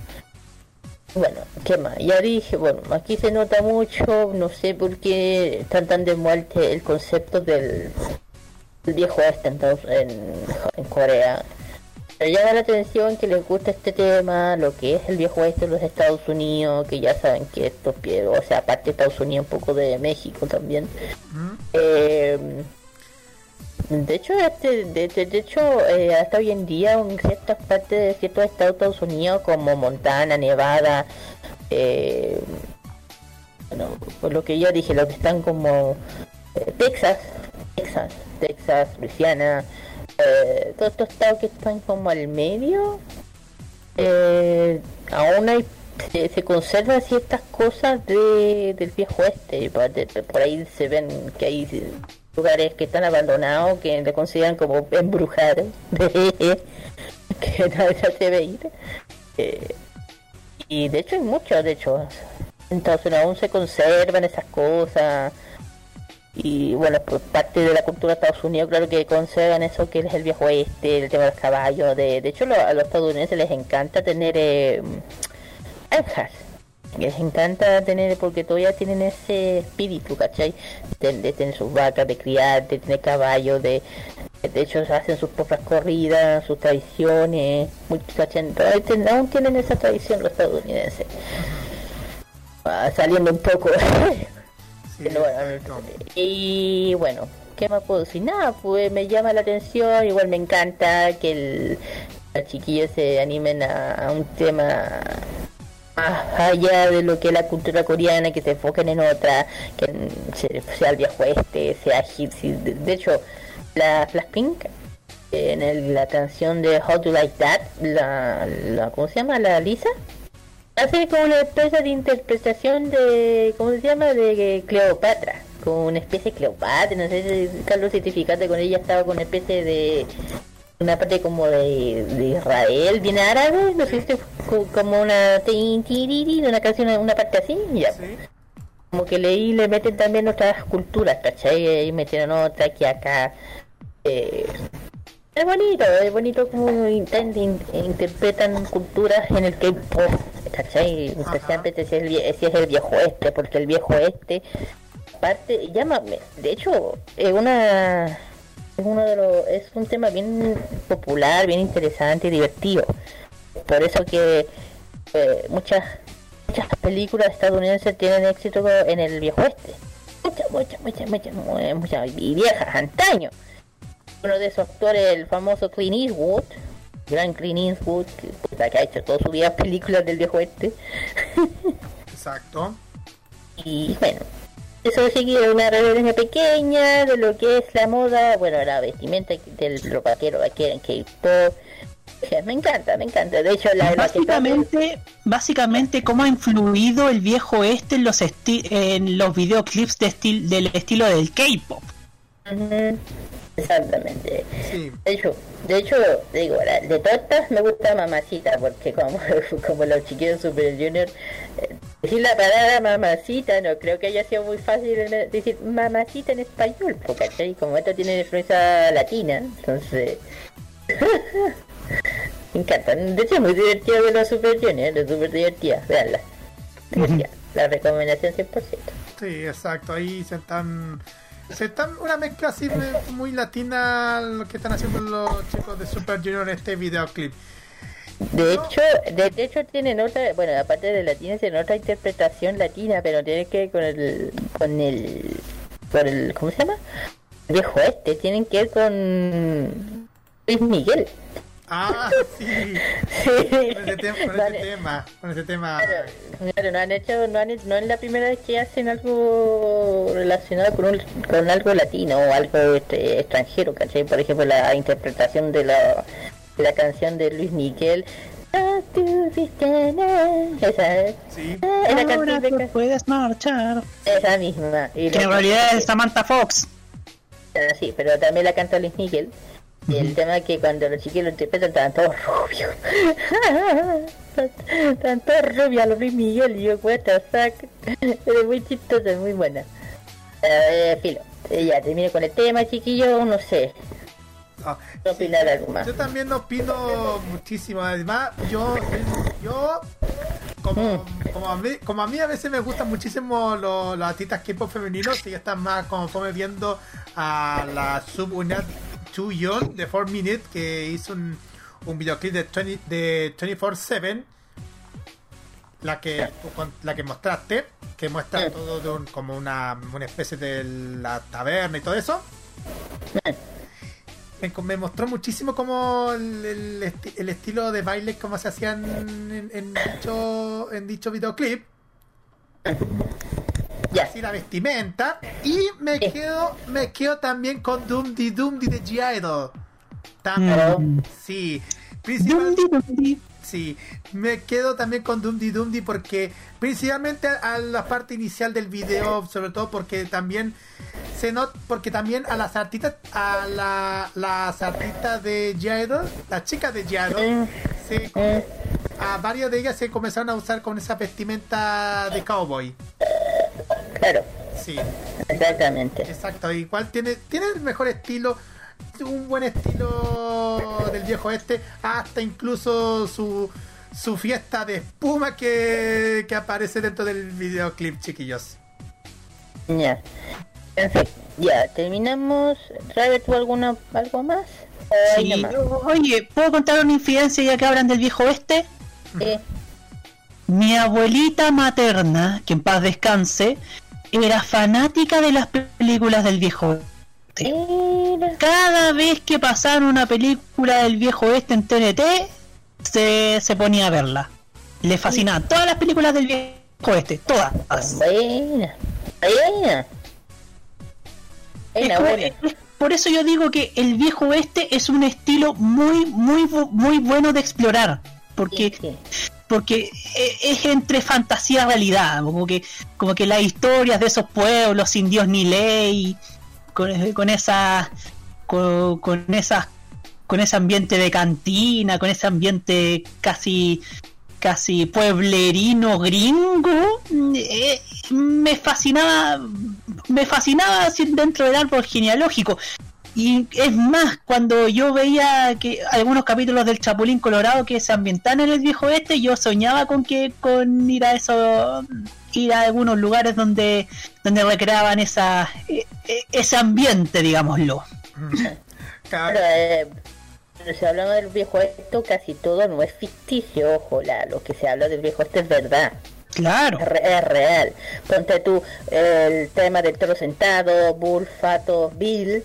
bueno, ¿qué más? Ya dije, bueno, aquí se nota mucho, no sé por qué están tan de muerte el concepto del, viejo este en, en, Corea. Pero llama la atención que les gusta este tema, lo que es el viejo oeste en los Estados Unidos, que ya saben que esto, o sea, aparte de Estados Unidos, un poco de México también. eh, de hecho, este, de, hecho eh, hasta hoy en día en ciertas partes de ciertos estados Unidos como Montana, Nevada, eh, bueno, por lo que yo dije, los que están como eh, Texas, Texas, Texas, Luisiana, eh, todos estos estados que están como al medio, eh, aún hay se, conservan ciertas cosas de, del viejo este. Por, ahí se ven que hay lugares que están abandonados, que le consideran como embrujados, que nadie se ve ir. Eh, y de hecho hay muchos, de hecho. Entonces aún se conservan esas cosas. Y bueno, por parte de la cultura de Estados Unidos, claro que conservan eso que es el viejo oeste, el tema de los caballos. De, de hecho, a los estadounidenses les encanta tener eh, Les encanta tener, porque todavía tienen ese espíritu, ¿cachai? De, tener sus vacas, de criar, de tener caballos, de, de hecho hacen sus propias corridas, sus tradiciones, ¿cachai? Aún tienen esa tradición los estadounidenses. Ah, saliendo un poco y bueno, ¿qué más puedo decir? Nada, pues me llama la atención, igual me encanta que el, los chiquillos se animen a, un tema allá de lo que es la cultura coreana, que se enfoquen en otra, que sea el viejo este, sea gypsy. De, hecho, la Pink en la canción de How to Like That, la, la, ¿cómo se llama? La Lisa hace como una especie de interpretación de, ¿cómo se llama? De Cleopatra, como una especie de Cleopatra, no sé si Carlos certificate con ella estaba con una especie de una parte como de, Israel, bien árabe, no sé si como una una canción, una parte así, ya. Como que leí le meten también otras culturas, ¿cachai? Y metieron otra que acá. Eh, es bonito, es bonito como interpretan culturas en el K-pop, ¿cachai? Especialmente si es, el, el viejo este, porque el viejo este, aparte, llámame, de hecho, es una es uno de los es un tema bien popular bien interesante y divertido por eso que eh, muchas muchas películas estadounidenses tienen éxito en el viejo este muchas muchas muchas muchas muchas y viejas antaño uno de esos actores, el famoso Clint Eastwood, gran Clint Eastwood, que, ha hecho toda su vida películas del viejo este. Exacto. Y bueno, eso sigue una referencia pequeña de lo que es la moda, bueno, la vestimenta del vaquero, vaquero en K-pop. Me encanta, me encanta. De hecho, la básicamente, básicamente cómo ha influido el viejo este en los en los videoclips de del estilo del K-pop. Exactamente. De hecho, de hecho, digo, de todas me gusta Mamacita, porque como, como los chiquillos Super Junior, eh, decir la palabra Mamacita no creo que haya sido muy fácil decir Mamacita en español, porque como esto tiene influencia latina, entonces... me encanta. De hecho, es muy divertido de los Super Junior, es súper divertida, veanla. La recomendación 100%. Sí, exacto, ahí se están se están una mezcla así muy latina lo que están haciendo los chicos de Super Junior en este videoclip. De hecho, de, hecho tienen otra, bueno, aparte de latina tienen otra interpretación latina, pero tiene que ver con el, con el, con el, ¿cómo se llama? Viejo este, tienen que ver con Luis Miguel. Ah, sí. Con ese, tema, con ese tema. Claro, no han hecho, no, han, no es la primera vez que hacen algo relacionado con, un, con algo latino o algo este, extranjero, ¿cachai? Por ejemplo, la interpretación de la, la canción de Luis Miguel. Esa Sí. Ahora tú puedes marchar. Esa misma. Y que en realidad es Samantha Fox. Ah, sí, pero también la canta Luis Miguel. Y el tema es que cuando los chiquillos lo interpretan estaban todos rubios. estaban todos rubios, los Luis Miguel y yo sac. Es muy chistosa, es muy buena. Eh, filo, ya termino con el tema, chiquillos, no sé. Ah, no más. Yo también no opino muchísimo. Además, yo, yo como, mm. como, a mí, como a mí a veces me gustan muchísimo los, los artistas K-pop femeninos y ya están más conforme viendo a la subunidad Young de 4 Minutes que hizo un, un videoclip de, 20, de 24-7 la que la que mostraste que muestra todo de un, como una, una especie de la taberna y todo eso. Me, mostró muchísimo como el, el, estilo de baile como se hacían en, en, dicho, en dicho videoclip y así la vestimenta. Y me quedo, me quedo también con Doomdi Doomdi de G-Idol. También, sí. Principalmente, sí, me quedo también con Dumdi Dumdi porque principalmente a la parte inicial del video, sobre todo porque también se nota, porque también a las artistas, a la, las artistas de Jado, las chicas de Jado, a varias de ellas se comenzaron a usar con esa vestimenta de cowboy. Claro. Sí. Exactamente. Exacto, igual tiene, tiene el mejor estilo un buen estilo del viejo este, hasta incluso su, su fiesta de espuma que, que aparece dentro del videoclip, chiquillos. Ya. Ya, terminamos. ¿Trae tú alguna, algo más? Oye, ¿puedo contar una infidencia ya que hablan del viejo oeste? Mi abuelita materna, que en paz descanse, era fanática de las películas del viejo oeste cada vez que pasaron una película del viejo oeste en TNT, se, se ponía a verla. Le fascinaban todas las películas del viejo oeste, todas. por, eso yo digo que el viejo oeste es un estilo muy, muy, muy bueno de explorar. Porque porque e, es entre fantasía y realidad, como que, como que las historias de esos pueblos sin Dios ni ley, con, esa con, con esas con ese ambiente de cantina, con ese ambiente casi casi pueblerino gringo, eh, me fascinaba me fascinaba dentro del árbol genealógico. Y es más, cuando yo veía que algunos capítulos del Chapulín Colorado que se ambientan en el viejo este, yo soñaba con que con ir a eso ir a algunos lugares donde, donde recreaban esa, e, e, ese ambiente, digámoslo. Claro, eh, se hablaba del viejo esto, casi todo no es ficticio, ojo, lo que se habla del viejo este es verdad. Claro. Es, real. Ponte tú el tema del toro sentado, Bull, Fato, Bill,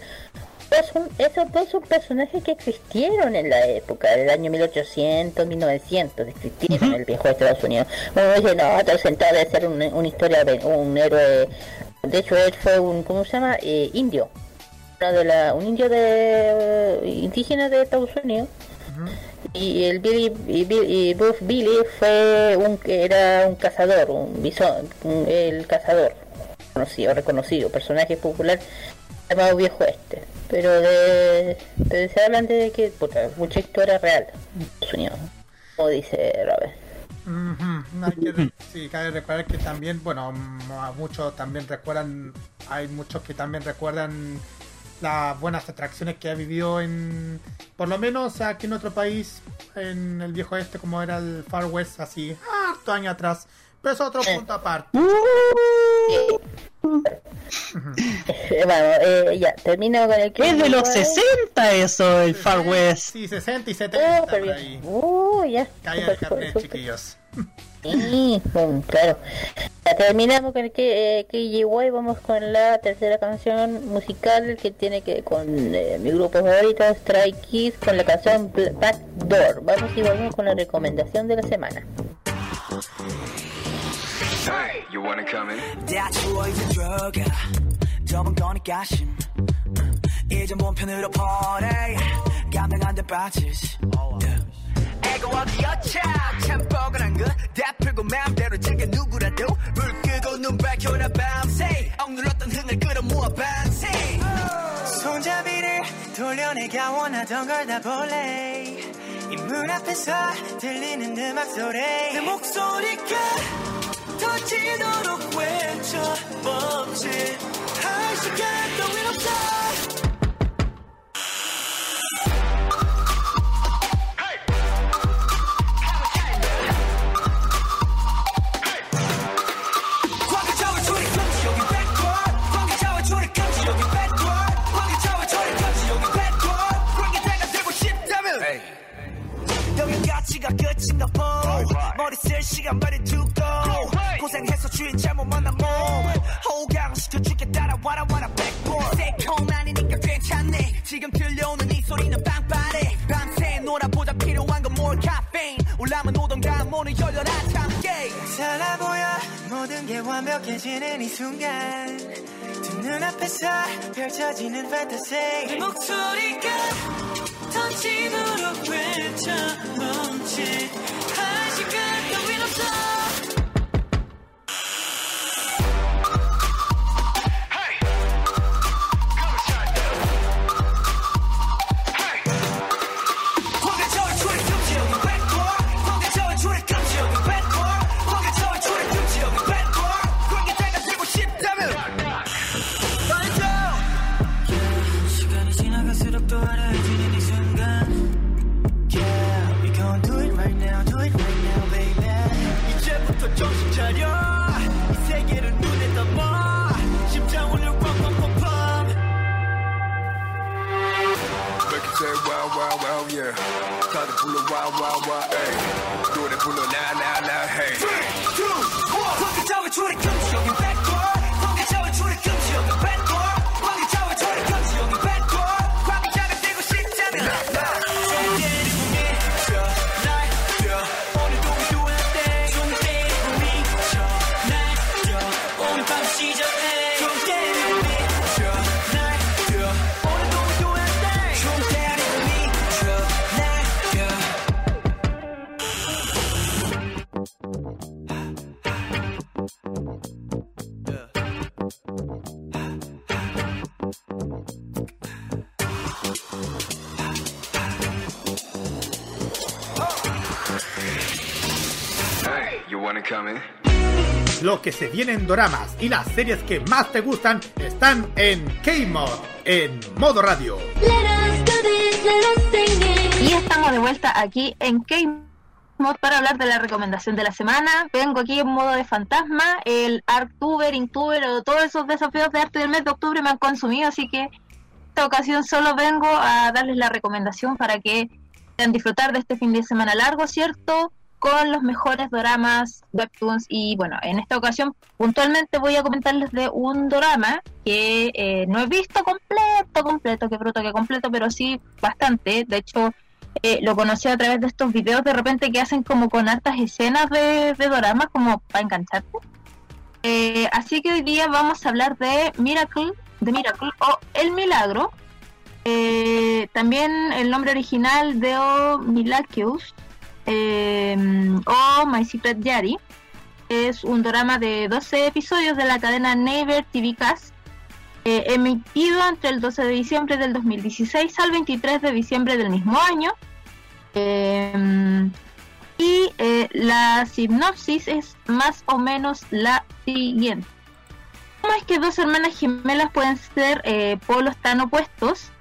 esos dos son personajes que existieron en la época, del año 1800, 1900, existieron en el viejo Estados Unidos. Bueno, dice, no, está sentado de ser una, historia de un héroe. De hecho, él fue un, ¿cómo se llama? Eh, indio. De la, un indio de indígena de Estados Unidos. Y el Billy, y, Buff Billy fue un era un cazador, un bisón, el cazador conocido, reconocido, personaje popular llamado viejo este pero de, se hablan de que puta, mucha historia real como dice Robert sí, cabe recordar que también, bueno, muchos también recuerdan, hay muchos que también recuerdan las buenas atracciones que ha vivido en, por lo menos aquí en otro país, en el viejo este, como era el Far West, así, harto año atrás. Pero es otro punto aparte. Vamos, eh, ya, termino con el que. Es de los 60 eso, el Far West. Sí, 60 y 70. por ahí. Uh, ya. Calla el carnet, chiquillos. Sí, claro. Ya terminamos con el que eh, KGY, vamos con la tercera canción musical que tiene que con eh, mi grupo favorito, Strike Kids, con la canción Backdoor. Vamos y volvemos con la recomendación de la semana. Hey, you wanna come in? 대추워 이제 들어가 좁은 거니까 신 이제 몸 편으로 보내 감당 안돼 빠지지. 애가 어디였자 참 뻐근한 거 다 풀고 마음대로 즐겨 누구라도 불 끄고 눈 밝혀라 밤새. 억눌렀던 흥을 끌어모아 밤새. 손잡이를 돌려내가 원하던 걸 다 볼래. 이문 앞에서 들리는 음악 소리. 내 목소리가 터지도록 외쳐 멈칫 할 시간 따윈 없어. 가치가 끝인가 보 머리 쓸 시간 말이 두고 고생해서 주인 잘못 만난 몸 호강시켜 줄게 따라와라 와라 백볼 새콤 아니니까 괜찮네. 지금 들려오는 이 소리는 빵빠레. 밤새 놀아보자 필요한 건 more 카페인. 올라면 오던가 문을 열려라 참게. 살아 보여 모든 게 완벽해지는 이 순간. 두 눈앞에서 펼쳐지는 판타지 내 목소리가 Try to pull a wild, wild, wild, ayy. Do it and pull a nine, nine. Lo que se viene en doramas y las series que más te gustan están en K-Mod, en modo radio. Y estamos de vuelta aquí en K-Mod para hablar de la recomendación de la semana. Vengo aquí en modo de fantasma. El Arctuber, Inktuber o todos esos desafíos de arte del mes de octubre me han consumido, así que esta ocasión solo vengo a darles la recomendación para que puedan disfrutar de este fin de semana largo, ¿cierto? Con los mejores doramas, webtoons y bueno, en esta ocasión puntualmente voy a comentarles de un dorama que eh, no he visto completo, completo, que pronto que completo, pero sí bastante. De hecho, eh, lo conocí a través de estos videos de repente que hacen como con hartas escenas de, de doramas como para engancharte. Eh, así que hoy día vamos a hablar de Miracle, de Miracle o El Milagro. también el nombre original de O eh, o My Secret Diary. Es un drama de 12 episodios de la cadena Never TV Cast, eh, emitido entre el 12 de diciembre del 2016 al 23 de diciembre del mismo año. Em, y eh, la sinopsis es más o menos la siguiente. ¿Cómo es que dos hermanas gemelas pueden ser eh, polos tan opuestos?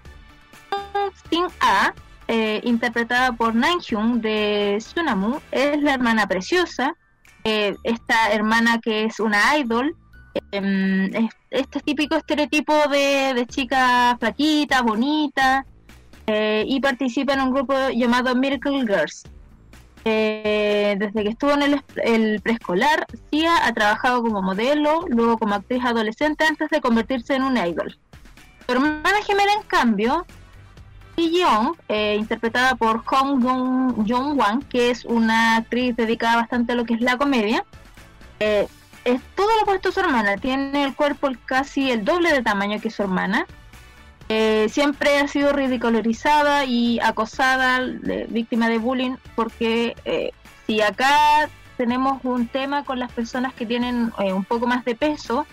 Sin A eh, interpretada por Hyun de Tsunamu, es la hermana preciosa, eh, esta hermana que es una idol, eh, este típico estereotipo de, chica flaquita, bonita, eh, y participa en un grupo llamado Miracle Girls. desde que estuvo en el, el preescolar, Sia ha trabajado como modelo, luego como actriz adolescente antes de convertirse en una idol. Su hermana gemela, en cambio, Eh, interpretada por Hong Jong Wan, que es una actriz dedicada bastante a lo que es la comedia. Eh, es todo lo opuesto a su hermana, tiene el cuerpo casi el doble de tamaño que su hermana. Eh, siempre ha sido ridicularizada y acosada, víctima de bullying, porque si acá tenemos un tema con las personas que tienen un poco más de peso,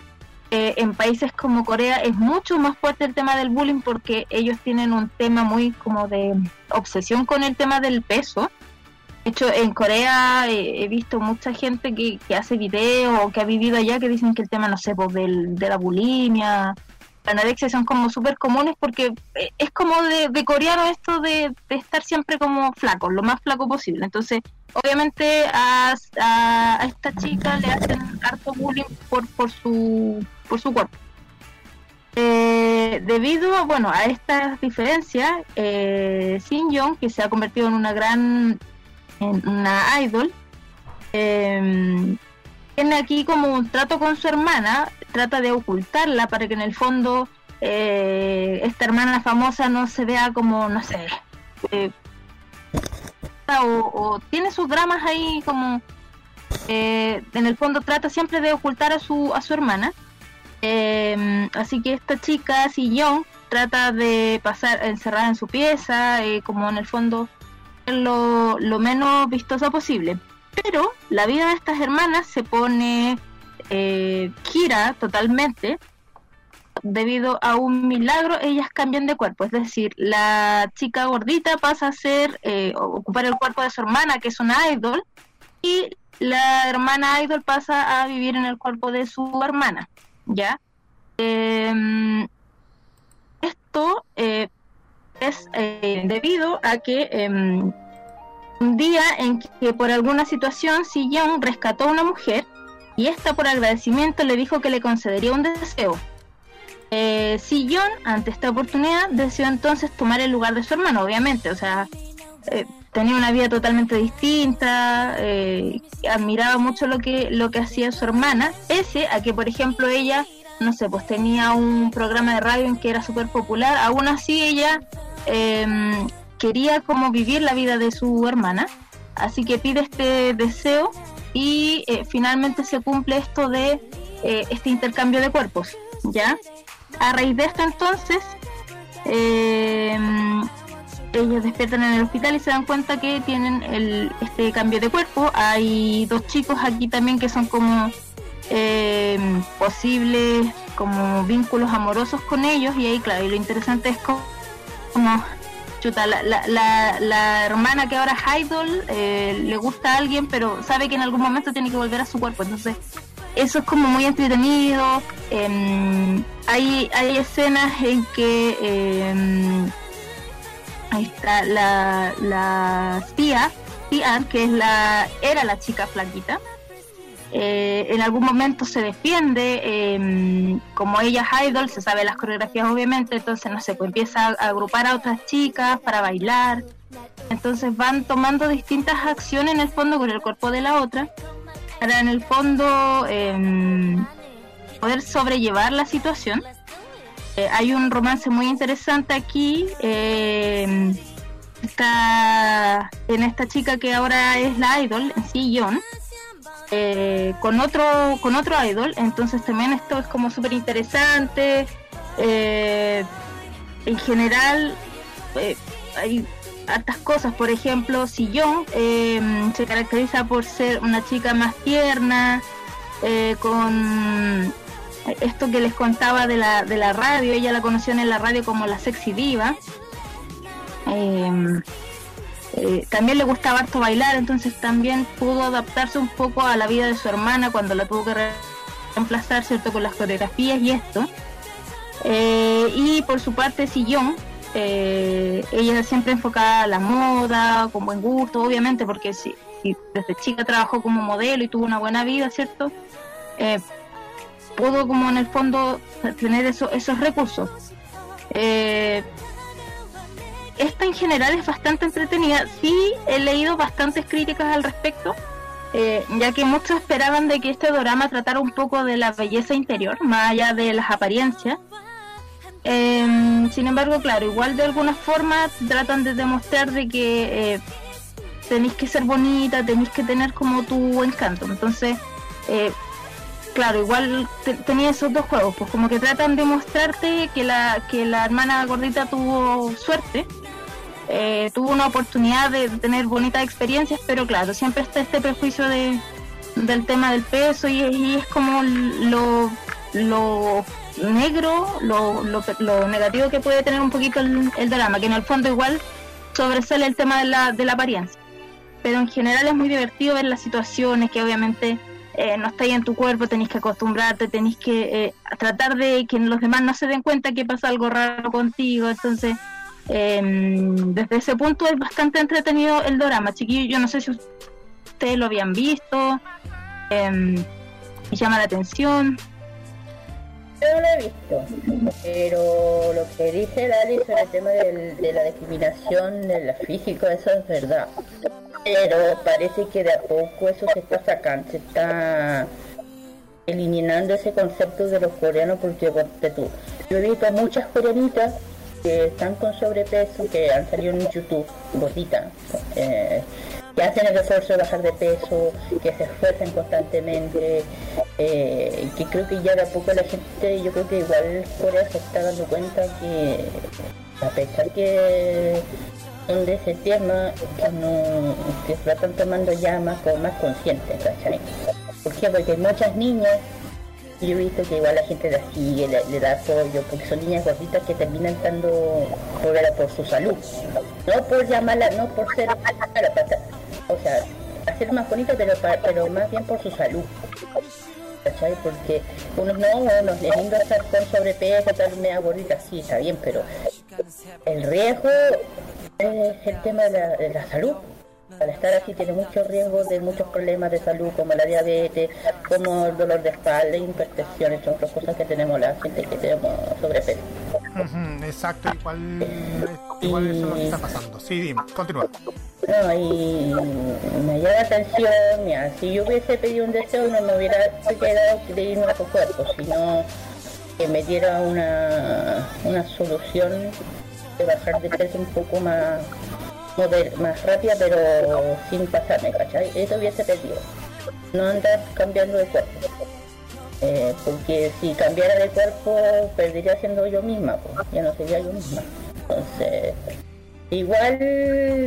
eh, en países como Corea es mucho más fuerte el tema del bullying porque ellos tienen un tema muy como de obsesión con el tema del peso. De hecho, en Corea eh, he visto mucha gente que, hace videos o que ha vivido allá que dicen que el tema, no sé, pues, del, de la bulimia, la anorexia son como súper comunes porque eh, es como de, coreano esto de, estar siempre como flaco, lo más flaco posible. Entonces, obviamente a, a, esta chica le hacen harto bullying por, por su por su cuerpo. Eh, debido bueno, a estas diferencias, eh, Shin Young, que se ha convertido en una gran en una idol, eh, tiene aquí como un trato con su hermana, trata de ocultarla para que en el fondo eh, esta hermana famosa no se vea como, no sé, o, o, tiene sus dramas ahí como, en el fondo trata siempre de ocultar a su, a su hermana. Em, así que esta chica, Si Young, trata de pasar encerrada en su pieza, eh, como en el fondo lo, lo menos vistosa posible. Pero la vida de estas hermanas se pone eh, gira totalmente debido a un milagro, ellas cambian de cuerpo. Es decir, la chica gordita pasa a ser, eh, ocupar el cuerpo de su hermana, que es una idol, y la hermana idol pasa a vivir en el cuerpo de su hermana. ¿Ya? Em, esto eh, es eh, debido a que em, un día en que por alguna situación Si rescató a una mujer y esta por agradecimiento le dijo que le concedería un deseo. Eh, Sillon, ante esta oportunidad, decidió entonces tomar el lugar de su hermano, obviamente, o sea, eh, tenía una vida totalmente distinta, eh, admiraba mucho lo que, lo que hacía su hermana, pese a que, por ejemplo, ella, no sé, pues tenía un programa de radio en que era súper popular, aún así ella em, quería como vivir la vida de su hermana, así que pide este deseo y eh, finalmente se cumple esto de eh, este intercambio de cuerpos, ¿ya? A raíz de esto entonces, eh, ellos despiertan en el hospital y se dan cuenta que tienen el, este cambio de cuerpo. Hay dos chicos aquí también que son como posibles como vínculos amorosos con ellos y ahí claro, y lo interesante es como chuta, la, la, la, hermana que ahora es idol eh, le gusta a alguien, pero sabe que en algún momento tiene que volver a su cuerpo. Entonces, eso es como muy entretenido. Em, hay, hay escenas en que em, está la, la tía, tía, que es la, era la chica flaquita eh, en algún momento se defiende, em, como ella es idol, se sabe las coreografías obviamente, entonces no sé, pues empieza a agrupar a otras chicas para bailar, entonces van tomando distintas acciones en el fondo con el cuerpo de la otra, para en el fondo em, poder sobrellevar la situación. Eh, hay un romance muy interesante aquí. Em, está en esta chica que ahora es la idol, en sí, eh, con otro con otro idol entonces también esto es como súper interesante eh, en general eh, hay hartas cosas por ejemplo Sillón se caracteriza por ser una chica más tierna con esto que les contaba de la, de la radio ella la conoció en la radio como la sexy diva eh, también le gustaba harto bailar, entonces también pudo adaptarse un poco a la vida de su hermana cuando la tuvo que reemplazar, ¿cierto? Con las coreografías y esto. Eh, y por su parte, Sillón, eh, ella siempre enfocada a la moda, con buen gusto, obviamente, porque si, desde chica trabajó como modelo y tuvo una buena vida, ¿cierto? Pudo como en el fondo tener eso, esos recursos. Eh, esta en general es bastante entretenida. Sí he leído bastantes críticas al respecto, eh, ya que muchos esperaban de que este drama tratara un poco de la belleza interior, más allá de las apariencias. Em, sin embargo, claro, igual de alguna forma tratan de demostrar de que eh, tenéis que ser bonita, tenéis que tener como tu encanto. Entonces, eh, claro, igual tenía esos dos juegos, pues como que tratan de mostrarte que la, que la hermana gordita tuvo suerte eh, tuvo una oportunidad de tener bonitas experiencias, pero claro, siempre está este prejuicio de, del tema del peso y, es como lo, lo negro, lo, lo, negativo que puede tener un poquito el, drama, que en el fondo igual sobresale el tema de la, de la apariencia. Pero en general es muy divertido ver las situaciones que obviamente eh, no estáis en tu cuerpo, tenéis que acostumbrarte, tenéis que eh, tratar de que los demás no se den cuenta que pasa algo raro contigo, entonces Em, desde ese punto es bastante entretenido el drama, chiquillo. Yo no sé si ustedes lo habían visto, eh, llama la atención. Yo lo he visto, pero lo que dice Dali sobre el tema de la discriminación del físico, eso es verdad. Pero parece que de a poco eso se está sacando, se está eliminando ese concepto de los coreanos porque tú, yo he visto muchas coreanitas que están con sobrepeso, que han salido en YouTube, gorditas, eh, que hacen el esfuerzo de bajar de peso, que se esfuerzan constantemente, eh, que creo que ya de a poco la gente, yo creo que igual Corea se está dando cuenta que a pesar que son de ese tema, que, no, se están tomando ya más, más conscientes, ¿cachai? ¿Por qué? Porque hay muchas niñas yo he visto que igual la gente la sigue, le, da apoyo, porque son niñas gorditas que terminan estando por, por su salud. No por llamarla, no por ser o sea, hacer más bonito, pero, pero más bien por su salud. ¿Cachai? Porque uno no, uno es lindo estar con sobrepeso, estar media gordita, sí, está bien, pero el riesgo es el tema de la salud al estar aquí tiene muchos riesgos de muchos problemas de salud como la diabetes, como el dolor de espalda, hipertensión, entre otras cosas que tenemos la gente que tenemos sobrepeso. exacto, igual, igual eso es lo que está pasando. Sí, dime, continúa. No, y me llama la atención, mira, si yo hubiese pedido un deseo no me hubiera quedado de irme a tu cuerpo, sino que me diera una, una solución de bajar de peso un poco más más rápida, pero sin pasarme, ¿cachai? Eso hubiese perdido. No andar cambiando de cuerpo. Eh, porque si cambiara de cuerpo, perdería siendo yo misma, ya no sería yo misma. Entonces, igual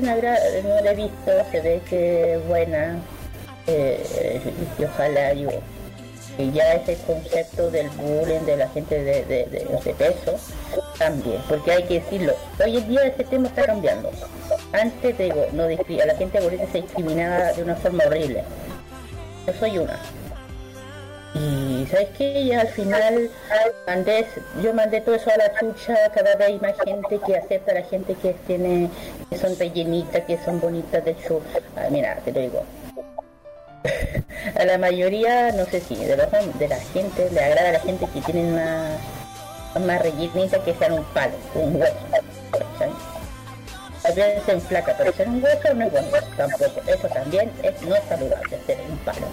no la he visto, se ve que buena, eh, y ojalá yo que ya ese concepto del bullying de la gente de, de, de, peso cambie, porque hay que decirlo, hoy en día ese tema está cambiando. Antes te digo, no a la gente gordita se discriminaba de una forma horrible. Yo soy una. Y sabes qué, ya al final mandé, yo mandé todo eso a la chucha, cada vez hay más gente que acepta a la gente que tiene, que son rellenitas, que son bonitas, de hecho, ah, mira, te lo digo, a la mayoría, no sé si, de, los, de la gente, le agrada a la gente que tienen una más rellenita que sean un palo, un hueso. A veces se flaca, pero ser un hueso no es bueno tampoco. Eso también es, no saludable, ser un palo.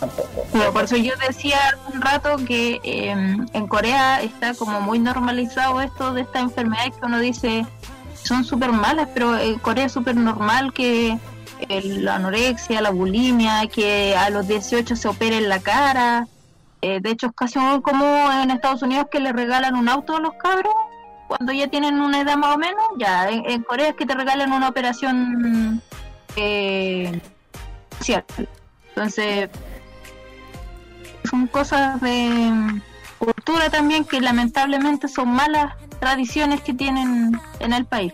Tampoco. por eso yo decía un rato que em, en Corea está como muy normalizado esto de esta enfermedad que uno dice son súper malas, pero en Corea es súper normal que la anorexia, la bulimia, que a los 18 se operen la cara. Eh, de hecho, es casi como en Estados Unidos que le regalan un auto a los cabros cuando ya tienen una edad más o menos. Ya, en, Corea es que te regalan una operación eh, Entonces, son cosas de cultura también que lamentablemente son malas tradiciones que tienen en el país.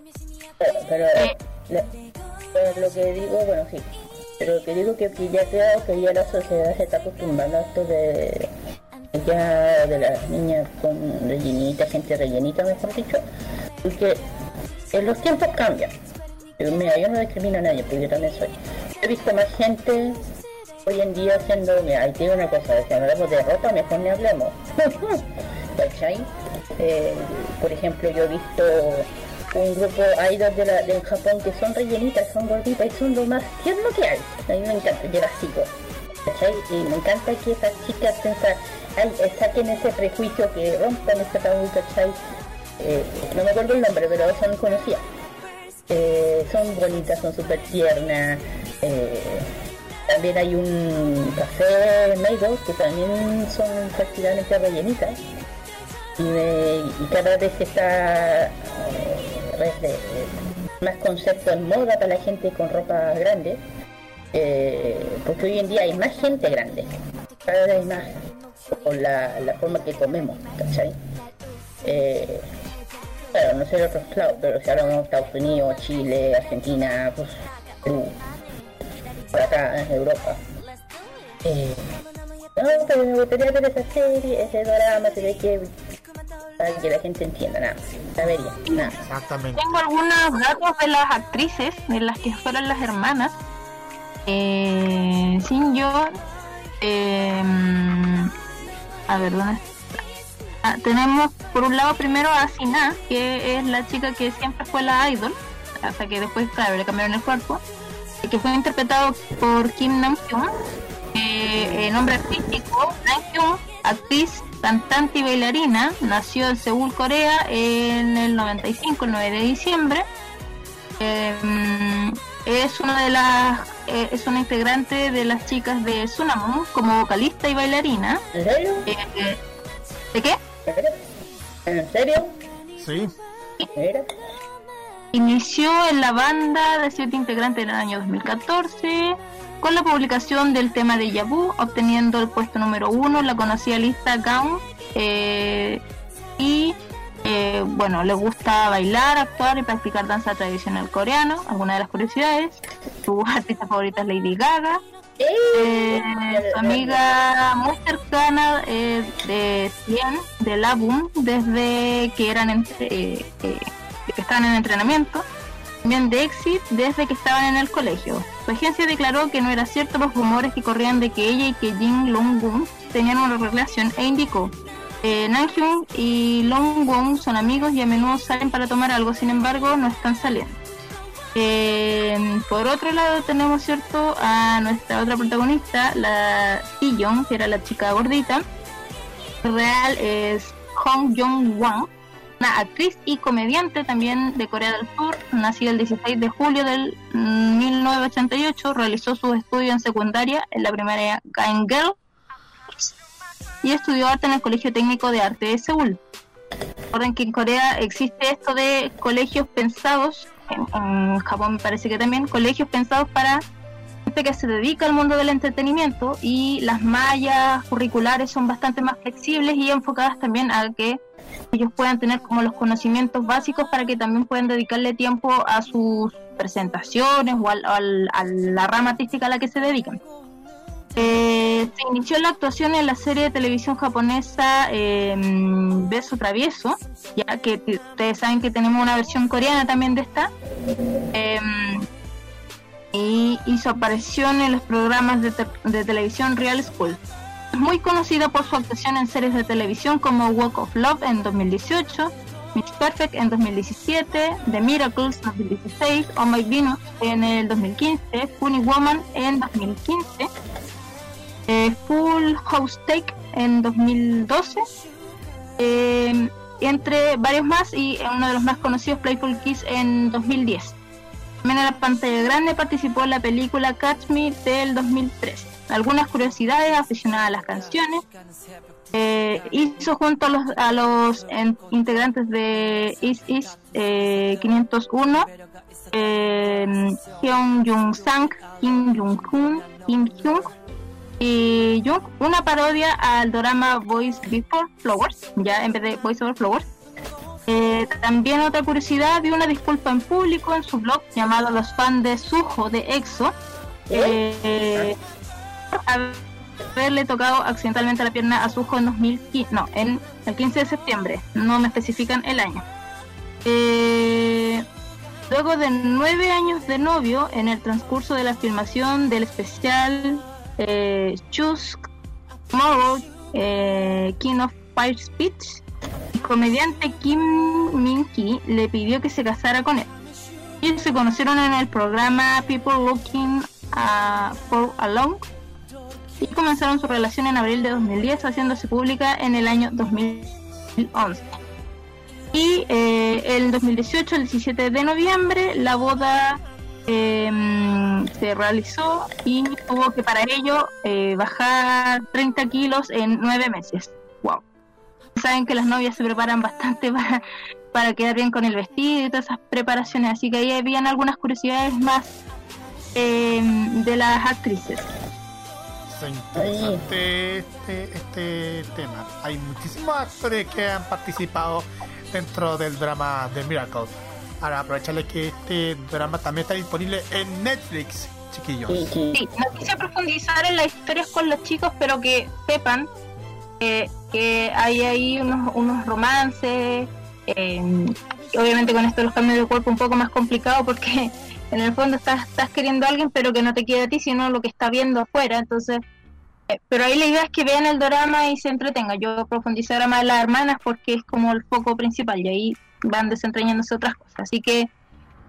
Pero, eh, lo que digo, bueno, sí, pero lo que digo que, que ya creo que ya la sociedad se está acostumbrando a esto de ya de las niñas con rellenita, gente rellenita, mejor dicho, porque en los tiempos cambian. Mira, yo no discrimino a nadie, porque yo también soy. He visto más gente hoy en día haciendo, mira, ahí tiene una cosa, si hablamos de ropa, mejor ni hablemos. Eh, por ejemplo, yo he visto un grupo idol de, la, de Japón que son rellenitas, son gorditas y son lo más tierno que hay. A mí me encanta, yo las. ¿cachai? Y me encanta que esas chicas ay, saquen ese prejuicio, que rompan ese tabú, ¿cachai? Eh, no me acuerdo el nombre, pero son conocidas. Eh, son bonitas, son súper tiernas. Eh, también hay un café Maido que también son prácticamente rellenitas. Y, cada vez está de, más concepto en moda para la gente con ropa grande, eh, porque hoy en día hay más gente grande, cada vez más, con la, la forma que comemos, ¿cachai? Eh, claro, no sé de otros lados, pero si hablamos de Estados Unidos, Chile, Argentina, pues, Perú, por acá en Europa. Eh, no, pero me gustaría ver esa serie, ese drama, se ve que para que la gente entienda, nada, sabería, nada. Exactamente. Tengo algunos datos de las actrices, de las que fueron las hermanas. Eh, Sin yo, eh, a ver, ¿dónde ah, tenemos por un lado primero a Sina, que es la chica que siempre fue la idol, hasta que después, claro, le cambiaron el cuerpo, que fue interpretado por Kim Nam-kyung, eh, nombre artístico, Nam-kyung, actriz cantante y bailarina, nació en Seúl, Corea, en el 95, el 9 de diciembre. Em, es una de las eh, es una integrante de las chicas de Tsunami como vocalista y bailarina. ¿En serio? Eh, ¿De qué? ¿En serio? Sí. Inició en la banda de siete integrantes en el año 2014 con la publicación del tema de Yabu, obteniendo el puesto número uno en la conocida lista Gaon. eh, y eh, bueno, le gusta bailar, actuar y practicar danza tradicional coreano. Algunas de las curiosidades. Su artista favorita es Lady Gaga. Eh, su amiga muy cercana eh, de 100 del álbum desde que eran entre, eh, eh, que estaban en entrenamiento también de Exit desde que estaban en el colegio. Su agencia declaró que no era cierto los rumores que corrían de que ella y que Jin Long-gun tenían una relación e indicó eh, Namjoon y Long-gun son amigos y a menudo salen para tomar algo, sin embargo no están saliendo. Eh, por otro lado tenemos cierto a nuestra otra protagonista, la Young, que era la chica gordita. Real es Hong Jong-won, una actriz y comediante también de Corea del Sur, nacida el 16 de julio del mm, 1988, realizó sus estudios en secundaria en la primaria Gaengel y estudió arte en el Colegio Técnico de Arte de Seúl. Recuerden que en Corea existe esto de colegios pensados, en, en Japón me parece que también, colegios pensados para gente que se dedica al mundo del entretenimiento y las mallas curriculares son bastante más flexibles y enfocadas también a que ellos puedan tener como los conocimientos básicos para que también puedan dedicarle tiempo a sus presentaciones o al- a la rama artística a la que se dedican. Eh, se inició la actuación en la serie de televisión japonesa eh, Beso Travieso, ya que ustedes saben que tenemos una versión coreana también de esta. Eh, y hizo aparición en los programas de, te- de televisión Real School. Es muy conocida por su actuación en series de televisión como Walk of Love en 2018, Miss Perfect en 2017, The Miracles en 2016, Oh My Venus en el 2015, Funny Woman en 2015, eh, Full House Take en 2012, eh, entre varios más y uno de los más conocidos, Playful Kiss en 2010. También en la pantalla grande participó en la película Catch Me del 2003. Algunas curiosidades aficionadas a las canciones. Eh, hizo junto a los, a los en- integrantes de Is Is eh, 501, eh, Hyun Jung Sang, Kim Jung Hoon, Kim Hyung y Jung, una parodia al drama Voice Before Flowers, ya en vez de Voice Over Flowers. Eh, también otra curiosidad, dio una disculpa en público en su blog llamado Los fans de Sujo de EXO. Eh, haberle tocado accidentalmente la pierna a Sujo en 2015, no, en el 15 de septiembre, no me especifican el año. Eh, luego de nueve años de novio, en el transcurso de la filmación del especial eh, Choose eh, King of Fire Speech, el comediante Kim Min-ki le pidió que se casara con él. Y se conocieron en el programa People Looking uh, for Alone y comenzaron su relación en abril de 2010, haciéndose pública en el año 2011. Y eh, el 2018, el 17 de noviembre, la boda eh, se realizó y tuvo que para ello eh, bajar 30 kilos en 9 meses. ¡Wow! saben que las novias se preparan bastante para, para quedar bien con el vestido y todas esas preparaciones, así que ahí habían algunas curiosidades más eh, de las actrices. Es interesante este, este tema. Hay muchísimos actores que han participado dentro del drama The Miracle. Ahora aprovecharles que este drama también está disponible en Netflix, chiquillos. Sí, sí. Sí, no quise profundizar en las historias con los chicos, pero que sepan eh, que hay ahí unos, unos romances. eh, obviamente con esto los cambios de cuerpo un poco más complicado porque en el fondo estás, estás queriendo a alguien, pero que no te quede a ti, sino lo que está viendo afuera. Entonces, eh, pero ahí la idea es que vean el drama y se entretengan. Yo profundicé más en las hermanas porque es como el foco principal y ahí van desentrañándose otras cosas. Así que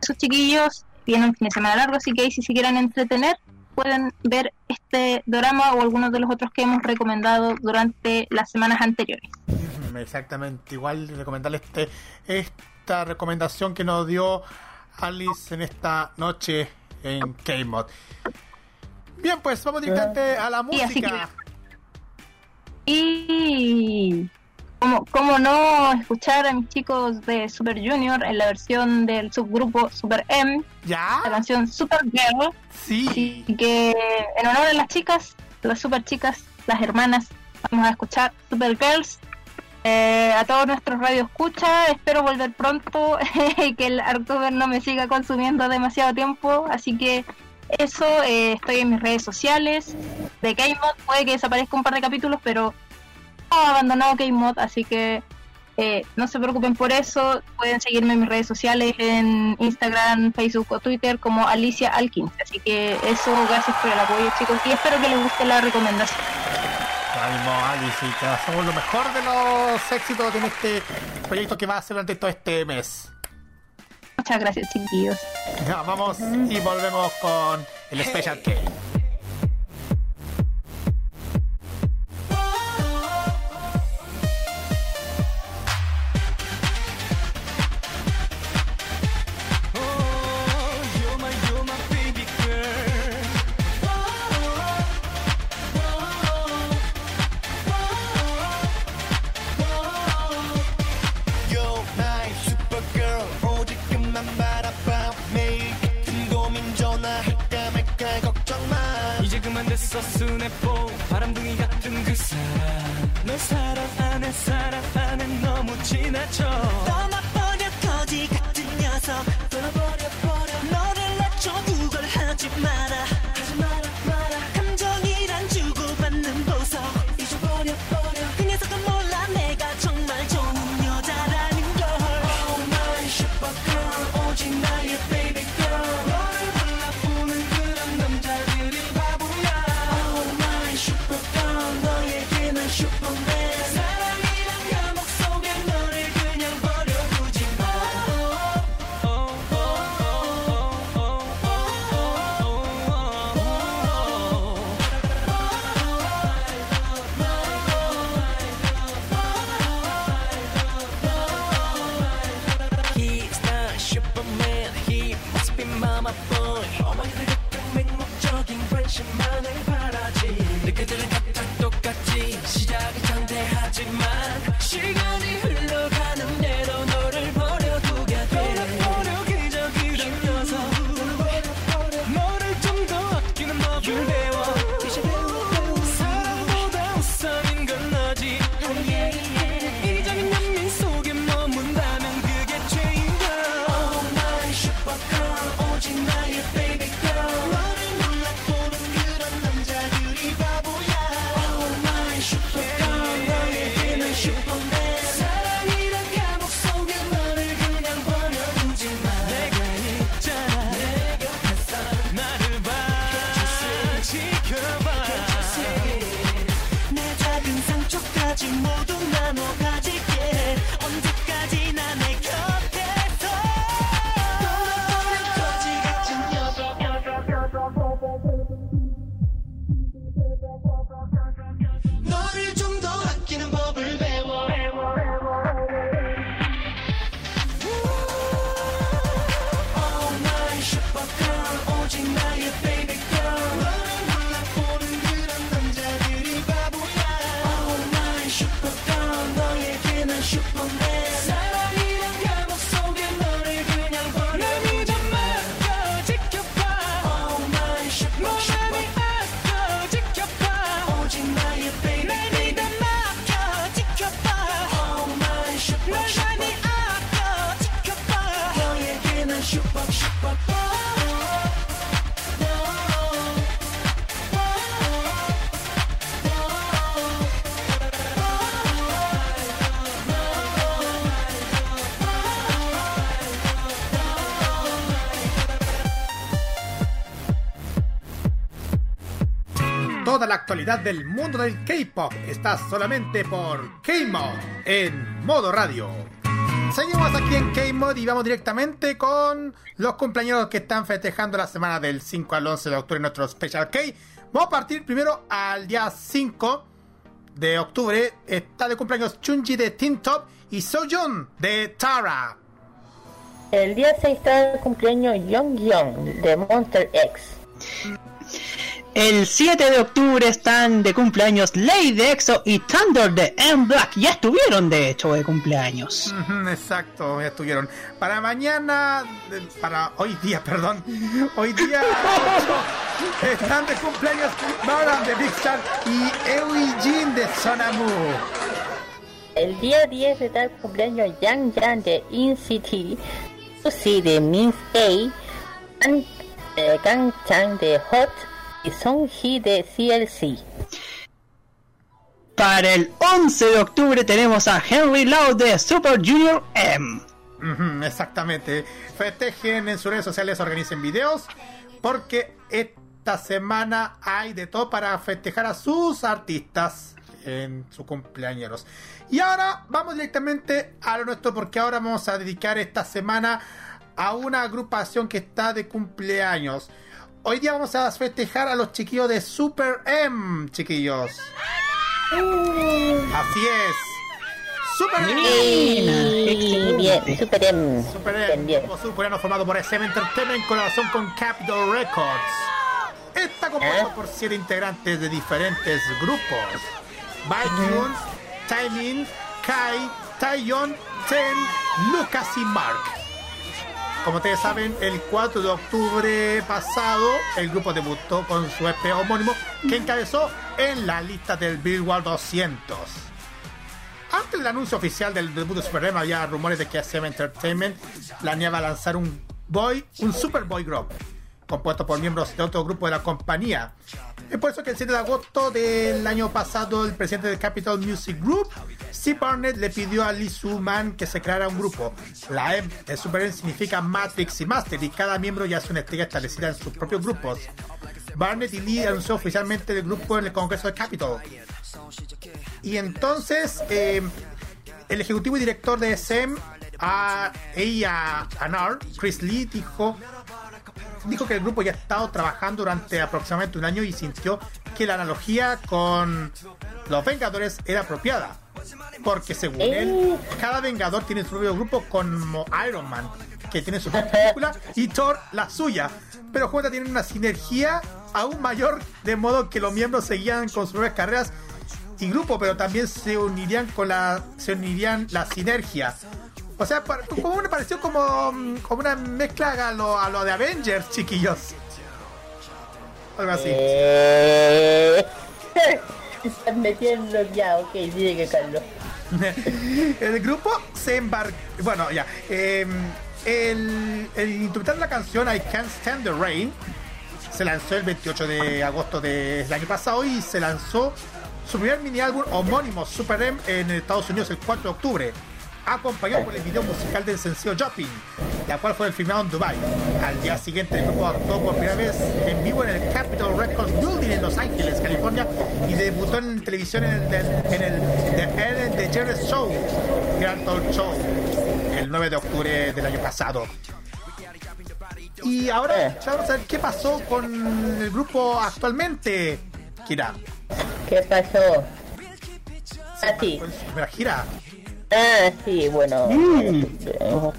esos chiquillos tienen un fin de semana largo, así que ahí si se quieren entretener, pueden ver este drama o algunos de los otros que hemos recomendado durante las semanas anteriores. Exactamente, igual recomendarles este, esta recomendación que nos dio Alice en esta noche en K-Mod. Bien, pues vamos directamente eh, a la música. Y como, como no escuchar a mis chicos de Super Junior en la versión del subgrupo Super M, la canción Super Girl. Sí. Y que en honor a las chicas, las super chicas, las hermanas, vamos a escuchar Super Girls eh, a todos nuestros radio escucha, espero volver pronto, y que el Artuber no me siga consumiendo demasiado tiempo, así que eso, eh, estoy en mis redes sociales, de K-Mod puede que desaparezca un par de capítulos, pero no he abandonado K-Mod, así que eh, no se preocupen por eso, pueden seguirme en mis redes sociales, en Instagram, Facebook o Twitter como Alicia Al15, así que eso, gracias por el apoyo chicos y espero que les guste la recomendación. Almohadicita. Somos lo mejor de los éxitos en este proyecto que va a hacer durante todo este mes. Muchas gracias, chiquillos. Ya, vamos y volvemos con el Special hey. K. 만 됐어 스냅보 바람둥이 같은 그 사람. 널 사랑 안해 사랑 안해 너무 지나쳐. 떠나버려 거지 같은 녀석. 떠나버려 버려. 너를 낮춰 그걸 하지 마라. la actualidad del mundo del K-pop está solamente por K-Mod en modo radio. Seguimos aquí en K-Mod y vamos directamente con los cumpleaños que están festejando la semana del 5 al 11 de octubre en nuestro Special K. Vamos a partir primero al día 5 de octubre. Está de cumpleaños Chunji de Teen Top y Sojun de Tara. El día 6 está de cumpleaños Young Young de Monster X. El 7 de octubre están de cumpleaños Lady EXO y Thunder de M Black. Ya estuvieron de hecho de cumpleaños. Exacto, ya estuvieron. Para mañana, para hoy día, perdón, hoy día 8, están de cumpleaños Baran de Big Star y Eui Jin de Sonamu. El día 10 está de cumpleaños Yang Yang de In City, Susie de Min's A, Kang, eh, Kang Chang de Hot Song Hee de CLC. Para el 11 de octubre tenemos a Henry Lau de Super Junior M. Exactamente. Festejen en sus redes sociales, organicen videos, porque esta semana hay de todo para festejar a sus artistas en su cumpleaños. Y ahora vamos directamente a lo nuestro, porque ahora vamos a dedicar esta semana a una agrupación que está de cumpleaños. Hoy día vamos a festejar a los chiquillos de Super M, chiquillos. Así es. Super M. Bien, Super M. Super M, bien. grupo surcoreano formado por SM Entertainment en colaboración con Capitol Records. Está compuesto ¿Eh? por siete integrantes de diferentes grupos. Baekhyun, Taemin, Kai, Taeyeon, Ten, Lucas y Mark. Como ustedes saben, el 4 de octubre pasado, el grupo debutó con su EP homónimo que encabezó en la lista del Billboard 200. Antes del anuncio oficial del debut de Super M había rumores de que SM Entertainment planeaba lanzar un boy, un Super Boy Group, compuesto por miembros de otro grupo de la compañía. Es por eso que el 7 de agosto del año pasado el presidente del Capital Music Group, Steve Barnett, le pidió a Lee Soo-man que se creara un grupo. La M de Super significa Matrix y Master y cada miembro ya es una estrella establecida en sus propios grupos. Barnett y Lee anunció oficialmente el grupo en el Congreso de Capitol. Y entonces, eh, el ejecutivo y director de SM, a ella, Anar, Chris Lee, dijo, dijo que el grupo ya ha estado trabajando durante aproximadamente un año y sintió que la analogía con los Vengadores era apropiada. Porque según él, cada Vengador tiene su propio grupo como Iron Man, que tiene su propia película, y Thor la suya. Pero juntas tienen una sinergia aún mayor, de modo que los miembros seguían con sus propias carreras y grupo, pero también se unirían con la se unirían la sinergia. O sea, como me pareció como, mm, como una mezcla a lo, a lo de Avengers, chiquillos. Algo así. Eh... Están metiendo ya, ok, sigue Carlos. el grupo se embarcó. Bueno, ya. eh, el, el interpretar la canción I Can't Stand the Rain se lanzó el 28 de agosto del año pasado y se lanzó su primer mini álbum homónimo Super M en Estados Unidos el 4 de octubre, acompañado por el video musical del sencillo Shopping, la cual fue filmado en Dubai. Al día siguiente el grupo actuó por primera vez en vivo en el Capitol Records Building en Los Ángeles, California, y debutó en televisión en el, en el The Ellen DeGeneres Show, Grand Talk Show, el 9 de octubre del año pasado. Y ahora ya vamos a ver qué pasó con el grupo actualmente, Kira. ¿Qué pasó? Sí. Con su primera gira. Ah, sí, bueno. eh,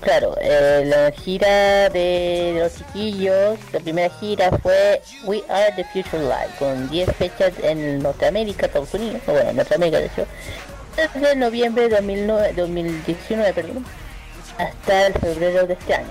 claro, eh, la gira de los chiquillos, la primera gira fue We Are the Future Live, con 10 fechas en Norteamérica, Estados Unidos, bueno, en Norteamérica de hecho, desde noviembre de 2009 2019, perdón, hasta el febrero de este año.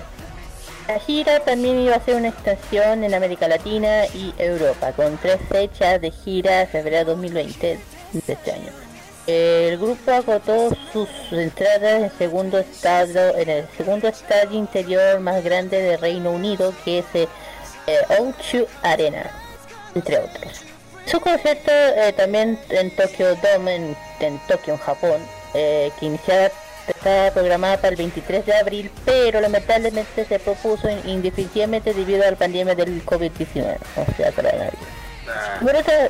La gira también iba a ser una extensión en América Latina y Europa, con tres fechas de gira febrero 2020 de este año. El grupo agotó sus entradas en segundo estadio, en el segundo estadio interior más grande de Reino Unido, que es el eh, O2 Arena, entre otros. Su concierto eh, también en Tokyo Dome, en, en Tokio, en Japón, eh, que iniciaba estaba programada para el 23 de abril, pero lamentablemente se propuso in- indefinitivamente debido a la pandemia del COVID-19, o sea, coronavirus. Por otra,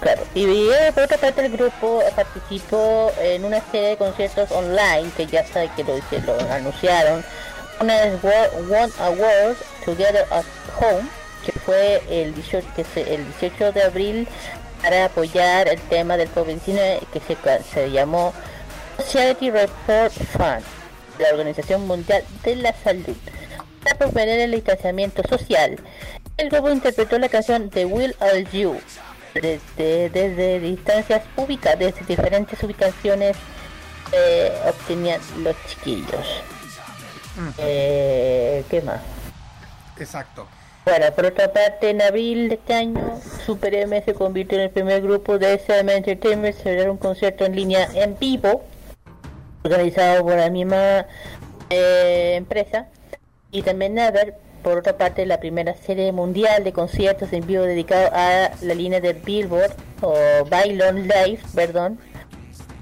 claro, y por otra parte el grupo participó en una serie de conciertos online que ya sabe que lo, que lo anunciaron. Una es One Award Together at Home, que fue el 18, que se, el 18 de abril para apoyar el tema del COVID-19 que se, se llamó Society Report Fund, la Organización Mundial de la Salud, para proponer el distanciamiento social. El grupo interpretó la canción The Will of You desde, desde distancias ubicadas, desde diferentes ubicaciones eh, obtenían los chiquillos. Eh, ¿Qué más? Exacto. Bueno, por otra parte, en abril de este año, Super M se convirtió en el primer grupo de SM Entertainment a celebrar un concierto en línea en vivo, organizado por la misma eh, empresa. Y también Never, por otra parte, la primera serie mundial de conciertos en vivo dedicado a la línea de Billboard, o Bailon Live, perdón,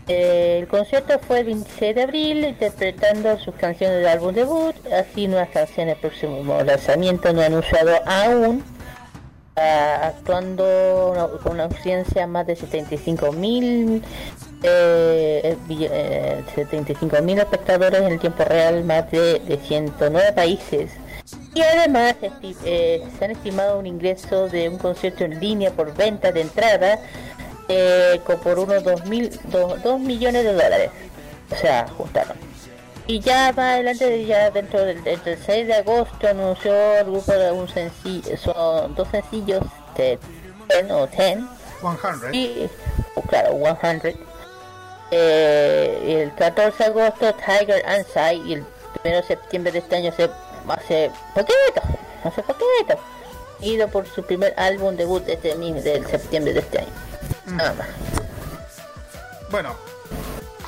eh, el concierto fue el 26 de abril, interpretando sus canciones del álbum debut, así nuevas canciones próximo lanzamiento no anunciado aún, ah, actuando con una audiencia más de 75 mil eh, eh, 75 mil espectadores en el tiempo real, más de, de 109 países. Y además eh, se han estimado un ingreso de un concierto en línea por venta de entrada eh, por unos 2, mil, 2, millones de dólares. O sea, juntaron. Y ya va adelante, ya dentro del, 6 de agosto anunció el grupo de un sencillo, son dos sencillos de 10 o 10. 100. Y, oh, claro, 100. Eh, el 14 de agosto Tiger and Sai y el 1 de septiembre de este año se hace poquito, hace poquito, ido por su primer álbum debut este mismo del septiembre de este año. Nada más. Bueno,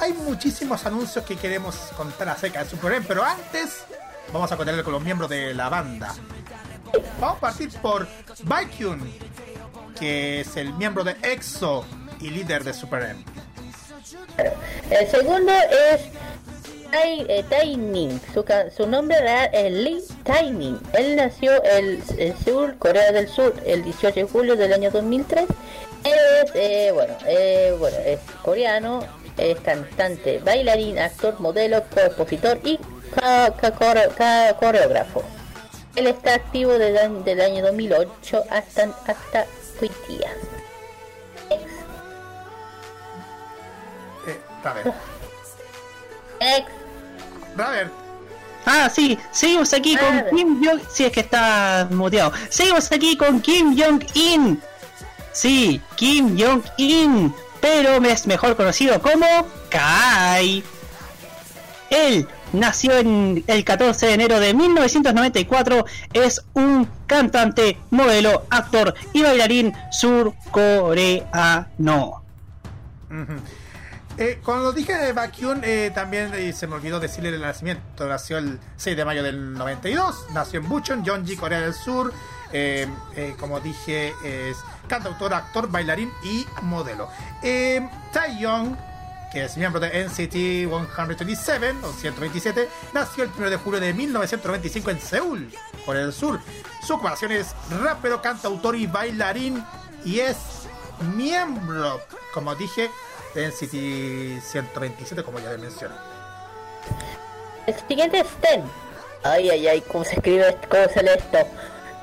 hay muchísimos anuncios que queremos contar acerca de Super M, pero antes vamos a contarle con los miembros de la banda. Vamos a partir por Baekhyun, que es el miembro de EXO y líder de Super M. El segundo es Tai, eh. Su, su nombre real es Lee Taining. Él nació en en Seúl, Corea del Sur, el 18 de julio del año 2003. Él es, eh, bueno, eh, bueno, es coreano, es cantante, bailarín, actor, modelo, compositor y ca- ca- core- ca- coreógrafo. Él está activo desde el del año 2008 hasta, hasta hoy día. Eh, Raver. Ex Ah, sí, seguimos aquí con Ah. Kim Jong... Sí, es que está muteado. Seguimos aquí con Kim Jong-in. Sí, Kim Jong-in, pero es mejor conocido como Kai. Él nació en el 14 de enero de 1994, es un cantante, modelo, actor y bailarín surcoreano. Ujú. Eh, cuando dije de Baekhyun, eh, también eh, se me olvidó decirle el nacimiento. Nació el 6 de mayo del 92. Nació en Bucheon, Gyeonggi, Corea del Sur. Eh, eh, como dije, es cantautor, actor, bailarín y modelo. Eh, Taeyong, que es miembro de NCT 127 o 127, nació el 1 de julio de 1995 en Seúl, Corea del Sur. Su ocupación es rapero, cantautor y bailarín y es miembro, como dije, de NCT 127, como ya mencioné. El siguiente es Sten. Ay, ay, ay, ¿cómo se escribe esto? ¿Cómo se lee esto?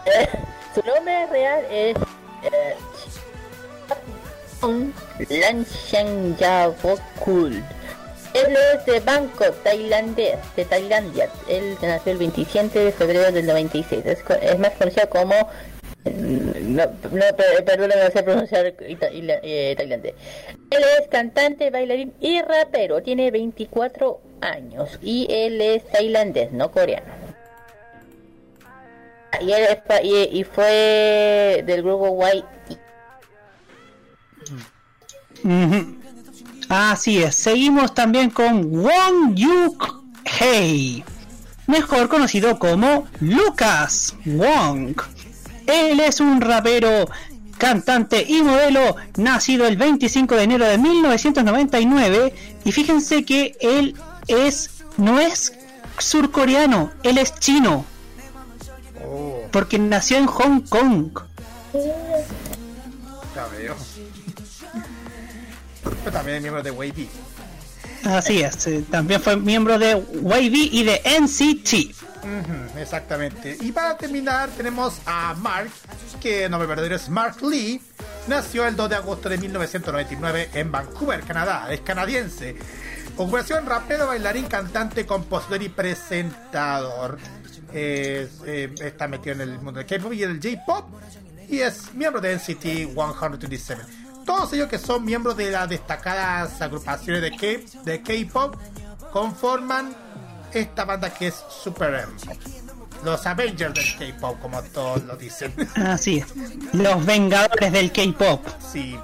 Eh, su nombre real es... Eh, Lanshan Yavokul. Él es de Bangkok, tailandés, de Tailandia. Él nació el 27 de febrero del 96. Es, es más conocido como... No, no per- perdóname, no sé pronunciar eh, tailandés. Él es cantante, bailarín y rapero. Tiene 24 años y él es tailandés, no coreano. Y, él fue del grupo YG. Ujú. Así es, seguimos también con Won Yuk Hei, mejor conocido como Lucas Wong. Él es un rapero, cantante y modelo nacido el 25 de enero de 1999 y fíjense que él es no es surcoreano, él es chino Oh, porque nació en Hong Kong. Veo. Pero también es miembro de Wavy. Así es, eh, también fue miembro de Wavy y de NCT. Ujú, exactamente. Y para terminar tenemos a Mark, que el nombre verdadero es Mark Lee. Nació el 2 de agosto de 1999 en Vancouver, Canadá. Es canadiense. Ocupación rapero, bailarín, cantante, compositor y presentador. Es, eh, está metido en el mundo del K-pop y del J-pop. Y es miembro de NCT 127. Todos ellos que son miembros de las destacadas agrupaciones de K- de K-pop conforman esta banda que es Super M. Los Avengers del K-pop, como todos lo dicen. Así es, los vengadores del K-pop. Sí.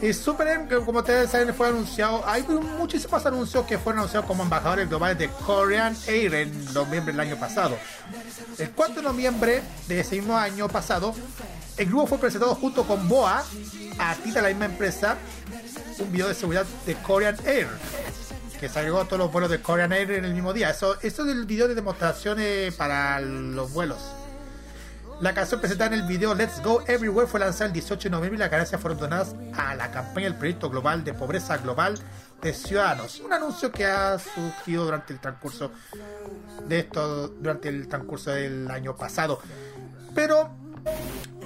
Y Super M, como ustedes saben, fue anunciado. Hay muchísimos anuncios que fueron anunciados como embajadores globales de Korean Air en noviembre del año pasado. El 4 de noviembre de ese mismo año pasado, el grupo fue presentado junto con Boa a ti de la misma empresa un video de seguridad de Korean Air que salió a todos los vuelos de Korean Air en el mismo día. Eso, eso es el video de demostraciones para los vuelos. La canción presentada en el video Let's Go Everywhere fue lanzada el 18 de noviembre y las ganancias fueron donadas a la campaña del proyecto global de pobreza global de ciudadanos. Un anuncio que ha surgido durante el transcurso de esto, durante el transcurso del año pasado. Pero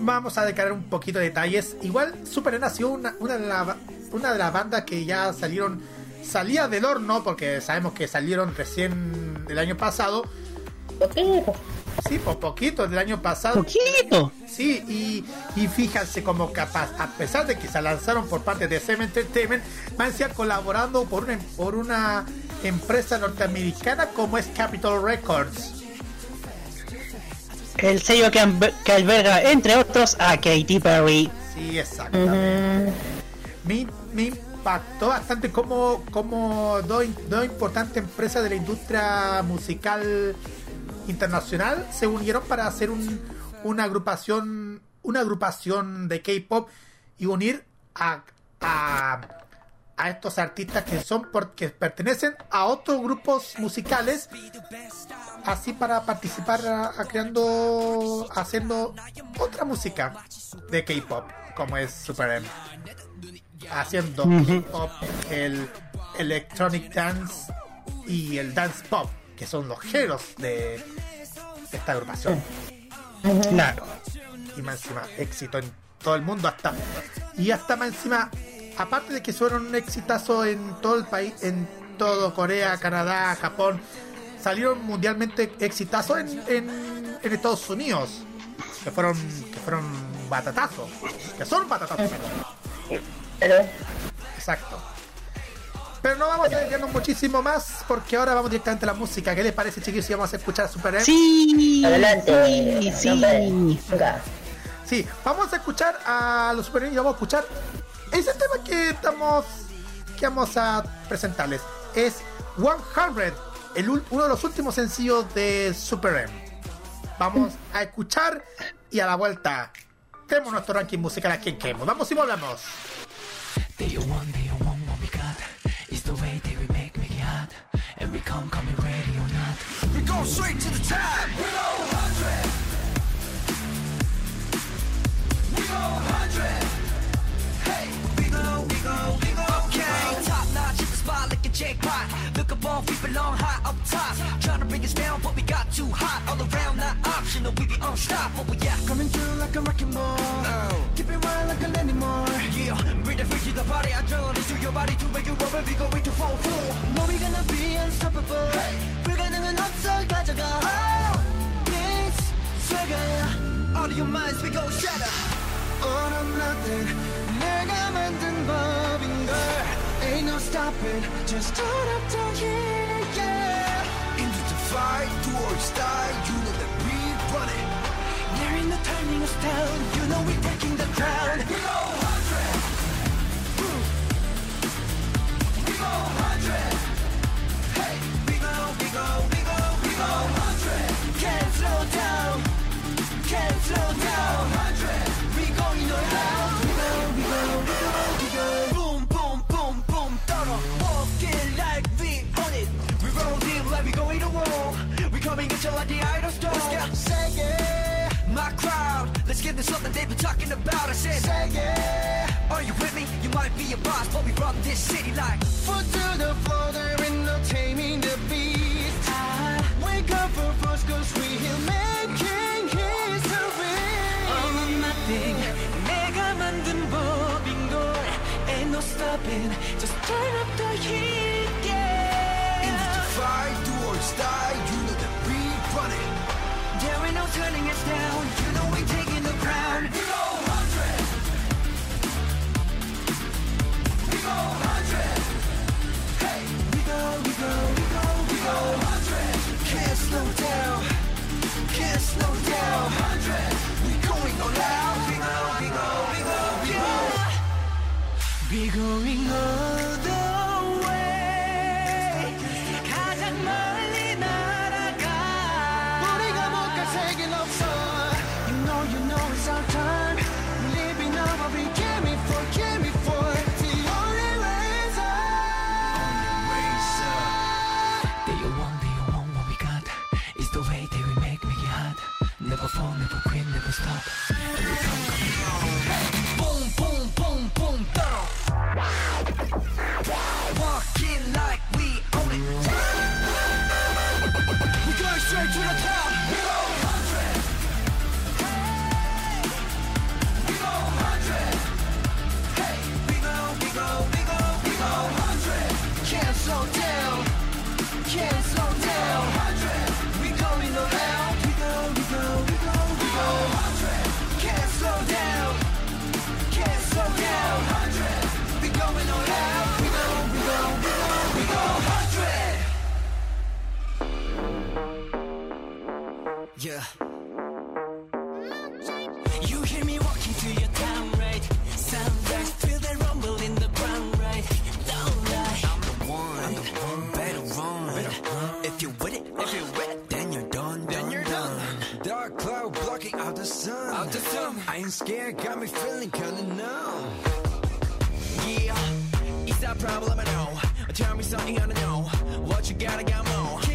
vamos a declarar un poquito de detalles. Igual Super N ha sido una, una de las bandas que ya salieron, salía del horno, porque sabemos que salieron recién el año pasado. Poquito. Sí, por poquito, del año pasado. Poquito. Sí, y, y fíjense como capaz, a pesar de que se lanzaron por parte de SM Entertainment, van a colaborando por una, por una empresa norteamericana como es Capitol Records. El sello que, albe- que alberga, entre otros, a Katy Perry. Sí, exactamente. Me, me impactó bastante como, como dos, dos importantes empresas de la industria musical internacional se unieron para hacer un- una agrupación una agrupación de K-pop y unir a, a, estos artistas que son porque pertenecen a otros grupos musicales así para participar creando haciendo otra música de K-pop como es Super M haciendo Ujú. K-pop el electronic dance y el dance pop que son los géneros de esta agrupación. Claro. y más encima éxito en todo el mundo hasta y hasta más encima aparte de que fueron un exitazo en todo el país en todo Corea Canadá Japón salieron mundialmente exitazos en, en, en Estados Unidos que fueron que fueron batatazos que son batatazos exacto pero no vamos a dedicarnos muchísimo más porque ahora vamos directamente a la música ¿qué les parece chiquillos si vamos a escuchar a Super M? Sí. adelante. Sí, sí. Sí, vamos a escuchar a los Super M y vamos a escuchar ese tema que estamos que vamos a presentarles. Es 100, el, uno de los últimos sencillos de Super M. Vamos a escuchar y a la vuelta tenemos nuestro ranking musical aquí en Kemo. Vamos y volvemos. They you want, they you want what we got. It's the way they we make, make it hot. And we come, come ready or not. We go straight to the top. We go 100. We go 100. Hey, we go, we go, jackpot. Look above, we belong high up top. Trying to bring us down, but we got too hot. All around, not optional, we be unstoppable, yeah. Coming through like a wrecking ball. Keep it wild like an animal. Yeah, bring the freak to the party. I draw this to your body to make you rubber. We go into full floor. No, we gonna be unstoppable. 불가능은 없어, 가져가. Oh, it's swagger. All of your minds, we go shatter. All or nothing. 내가 만든 법인걸. Ain't no stopping. Just turn up the heat, yeah. Into the fight, do or die. You know that we run it. There ain't no turning us down. You know we're breaking the ground. We go give them something they've been talking about. I said, Say yeah. Are you with me? You might be a boss, but we run this city like. Foot to the floor, there ain't no taming the beast. I wake up for first, cause we here making history. All or nothing, 내가 만든 법인 걸. Ain't no stopping, just turn up the heat, yeah. In the fight, do or die, you know that we run it. There ain't no turning us down. We going all out. We we going on. to some I ain't scared, got me feeling kinda numb. Yeah, it's a problem I know. Tell me something I don't know. What you got, I got more?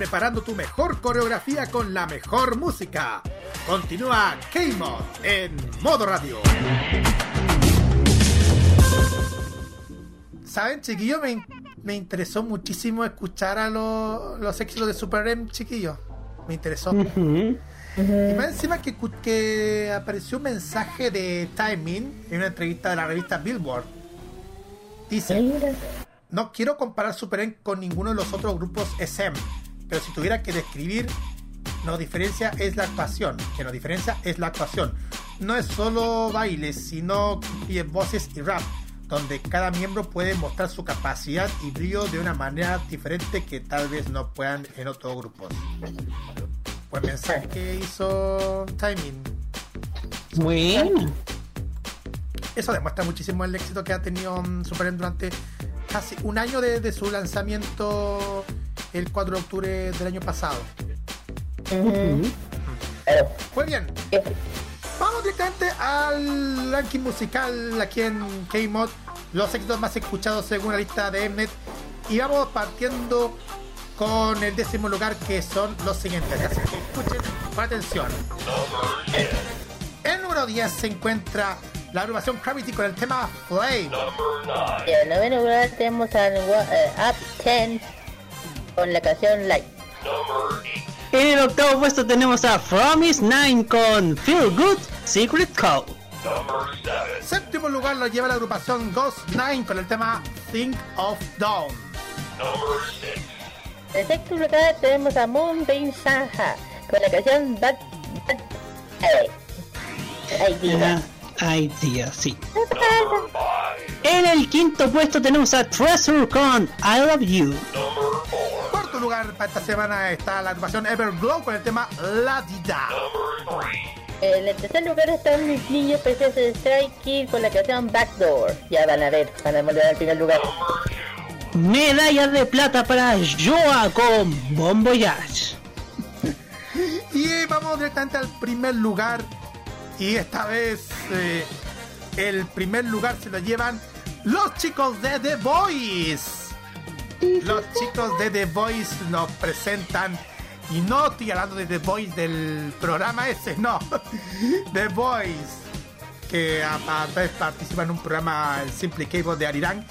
Preparando tu mejor coreografía con la mejor música. Continúa K-Mod en modo radio. ¿Saben, chiquillos? Me, me interesó muchísimo escuchar a los, los éxitos de Super M, chiquillos. Me interesó. Y más encima que, que apareció un mensaje de Timing en una entrevista de la revista Billboard. Dice, no quiero comparar Super M con ninguno de los otros grupos SM, pero si tuviera que describir, nos diferencia es la actuación, que nos diferencia es la actuación. No es solo baile, sino voces y rap, donde cada miembro puede mostrar su capacidad y brillo de una manera diferente que tal vez no puedan en otros grupos. Buen mensaje que hizo Timing. Bueno. Eso demuestra muchísimo el éxito que ha tenido mm, Super durante casi un año desde su lanzamiento el 4 de octubre del año pasado. Muy bien, vamos directamente al ranking musical aquí en K-Mod, los éxitos más escuchados según la lista de Mnet. Y vamos partiendo con el décimo lugar que son los siguientes. Así que escuchen con atención. En número 10 se encuentra la agrupación Gravity con el tema Flame. Y en noveno lugar tenemos al eh, Up 10 con la canción Light. En el octavo puesto tenemos a Promise 9 con Feel Good Secret Code. Séptimo lugar lo lleva la agrupación Ghost 9 con el tema Think of Dawn. En sexto lugar tenemos a Moonbeam Saha con la canción Bad Bad Ay, Ay, idea, sí. En el quinto puesto tenemos a Treasure con I Love You. Lugar para esta semana está la agrupación Everglow con el tema La Dida. En el tercer lugar están mis niños preciosos de Strike Kid con la canción Backdoor. Ya van a ver, van a volver al primer lugar. Medalla de plata para Joa con Bon Voyage. Y vamos directamente al primer lugar. Y esta vez eh, el primer lugar se lo llevan los chicos de The Voice. Los chicos de The Voice nos presentan. Y no estoy hablando de The Voice del programa ese, no. The Voice. Que participa en un programa, el Simply Cable de Arirán.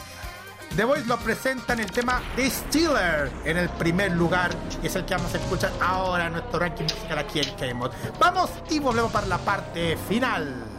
The Voice lo presenta en el tema The Stealer en el primer lugar y es el que vamos a escuchar ahora en nuestro ranking musical aquí en K-Mod. Vamos y volvemos para la parte final.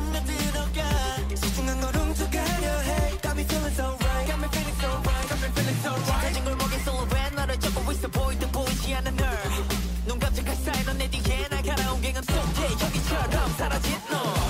보이지 않는 널눈 깜짝할 사이로 내 뒤에 날카로운 갱은 속에 여기처럼 사라진 너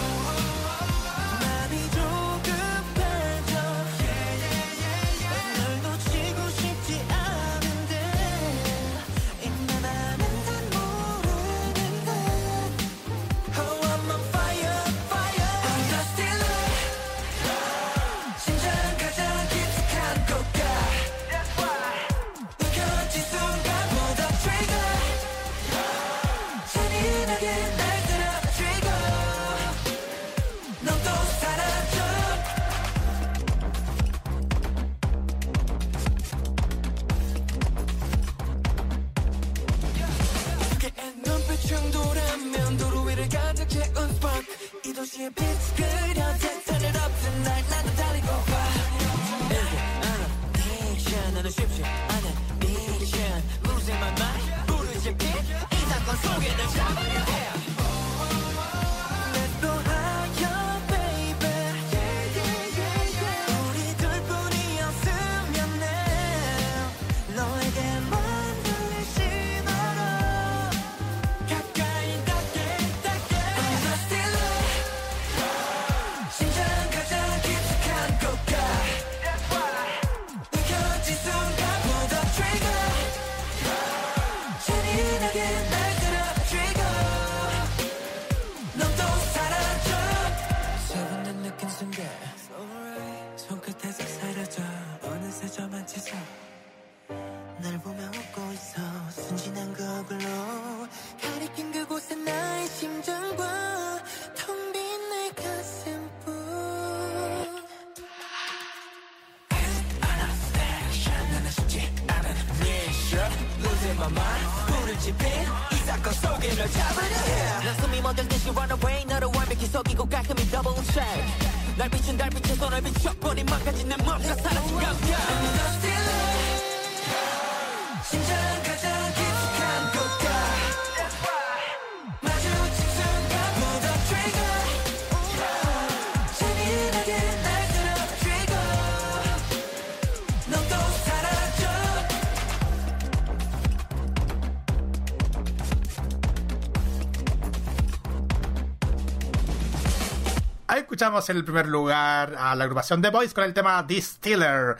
escuchamos en el primer lugar a la agrupación The Boys con el tema Distiller.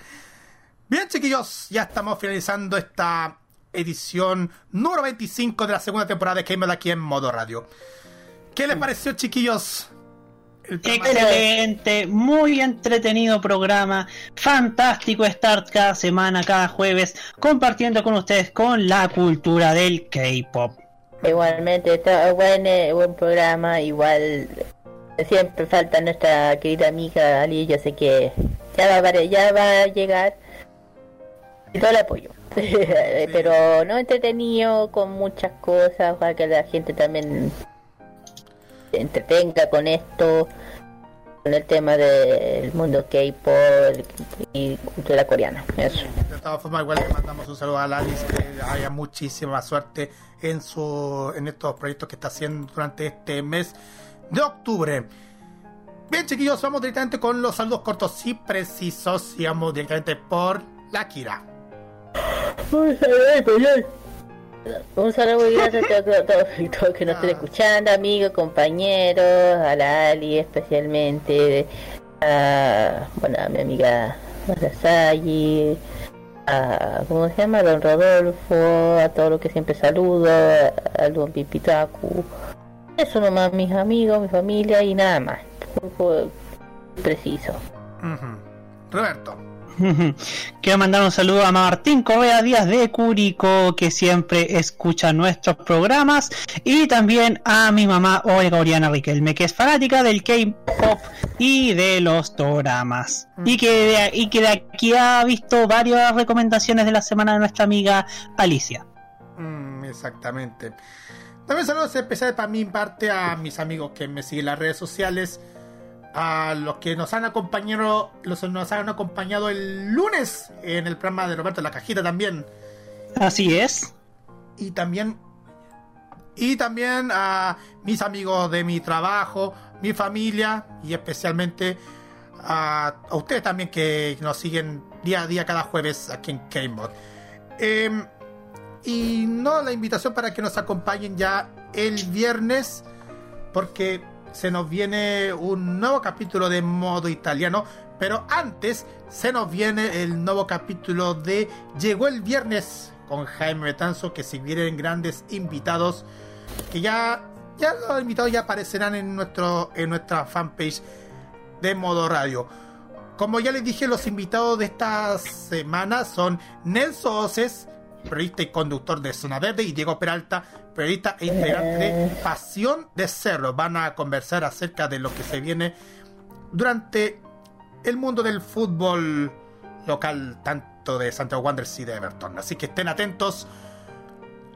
Bien, chiquillos, ya estamos finalizando esta edición número 25 de la segunda temporada de Game aquí en modo radio. ¿Qué les pareció, chiquillos? Excelente, muy entretenido programa, fantástico estar cada semana, cada jueves, compartiendo con ustedes con la cultura del K-pop. Igualmente, está buen, eh, buen programa, igual siempre falta nuestra querida amiga Ali, yo sé que ya va, ya va a llegar y todo el apoyo. Pero no entretenido con muchas cosas, para que la gente también se entretenga con esto, con el tema del mundo K-pop y cultura coreana. Eso. De todas formas, igual le mandamos un saludo a Alice, que haya muchísima suerte en su en estos proyectos que está haciendo durante este mes de octubre. Bien, chiquillos, vamos directamente con los saludos cortos y precisos y vamos directamente por la Kira. Un saludo, Un saludo y gracias a todos, todos- todos que nos estén escuchando, amigos, compañeros, a la Ali especialmente, a, bueno, a mi amiga Masasayi, a, ¿cómo se llama? Don Rodolfo, a todos los que siempre saludo, a, a Don Pipitaku. Eso nomás, mis amigos, mi familia y nada más. Un poco preciso. Roberto. Quiero mandar un saludo a Martín Correa Díaz de Curicó, que siempre escucha nuestros programas, y también a mi mamá Olga Oriana Riquelme, que es fanática del K-pop y de los doramas, y que, de, y que de aquí ha visto varias recomendaciones de la semana de nuestra amiga Alicia. Mm, exactamente. También saludos especiales para mi parte a mis amigos que me siguen en las redes sociales, a los que nos han acompañado, los que nos han acompañado el lunes en el programa de Roberto en la cajita también. Así es. Y también y también a mis amigos de mi trabajo, mi familia y especialmente a, a ustedes también que nos siguen día a día cada jueves aquí en. Em, y no la invitación para que nos acompañen ya el viernes porque se nos viene un nuevo capítulo de modo italiano pero antes se nos viene el nuevo capítulo de Llegó el viernes con Jaime Betanzo que si vienen grandes invitados que ya ya los invitados ya aparecerán en nuestro en nuestra fanpage de modo radio. Como ya les dije, los invitados de esta semana son Nelson Oces, periodista y conductor de Zona Verde, y Diego Peralta, periodista e integrante de Pasión de Cerro. Van a conversar acerca de lo que se viene durante el mundo del fútbol local, tanto de Santiago Wanderers y de Everton. Así que estén atentos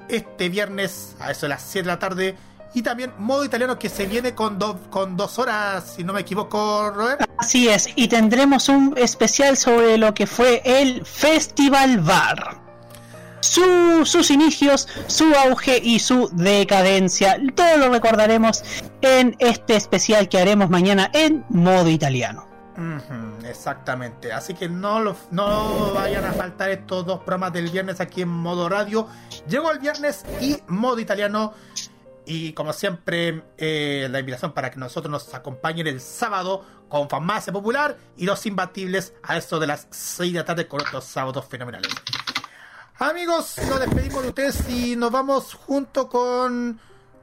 este viernes a eso de las 7 de la tarde. Y también modo italiano que se viene con, do- con dos horas, si no me equivoco, Robert. Así es, y tendremos un especial sobre lo que fue el Festival Bar. Su- sus inicios, su auge y su decadencia. Todo lo recordaremos en este especial que haremos mañana en modo italiano. Exactamente. Así que no, lo- no vayan a faltar estos dos programas del viernes aquí en modo radio. Llegó el viernes y modo italiano. Y como siempre, eh, la invitación para que nosotros nos acompañen el sábado con Farmacia Popular y los imbatibles a eso de las 6 de la tarde con otros sábados fenomenales. Amigos, nos despedimos de ustedes y nos vamos junto con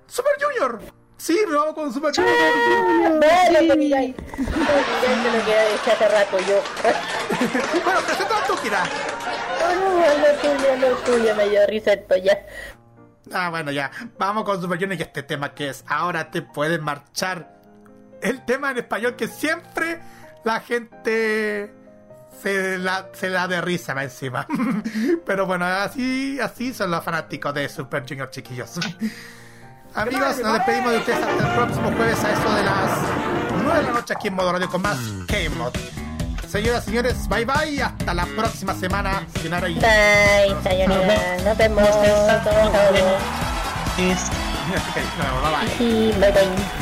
Super Junior. Sí, nos vamos con Super Junior. Ya lo que dije hace rato yo. bueno, presenta tú, Kira. No, lo tuyo, lo tuyo, me dio risa ya. Ah, bueno, ya. Vamos con Super Junior y este tema que es Ahora te puedes marchar. El tema en español que siempre la gente se la, se la de risa va encima. Pero bueno, así, así son los fanáticos de Super Junior, chiquillos. Amigos, nos despedimos de ustedes hasta el próximo jueves a eso de las 9 de la noche aquí en Modo Radio con más K-Mod. Señoras y señores, bye bye. Hasta la próxima semana. Bye, sayonara. Nos vemos. Bye bye.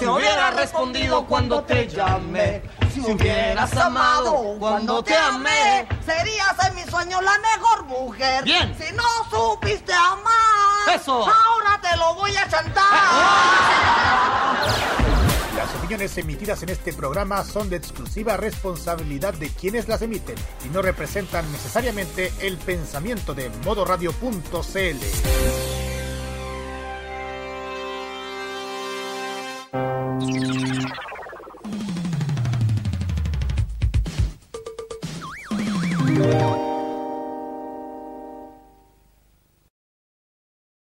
Si hubiera respondido cuando te llamé, si hubieras amado cuando te amé, serías en mi sueño la mejor mujer. Bien. Si no supiste amar, Eso. ahora te lo voy a chantar. Las opiniones emitidas en este programa son de exclusiva responsabilidad de quienes las emiten y no representan necesariamente el pensamiento de modoradio.cl.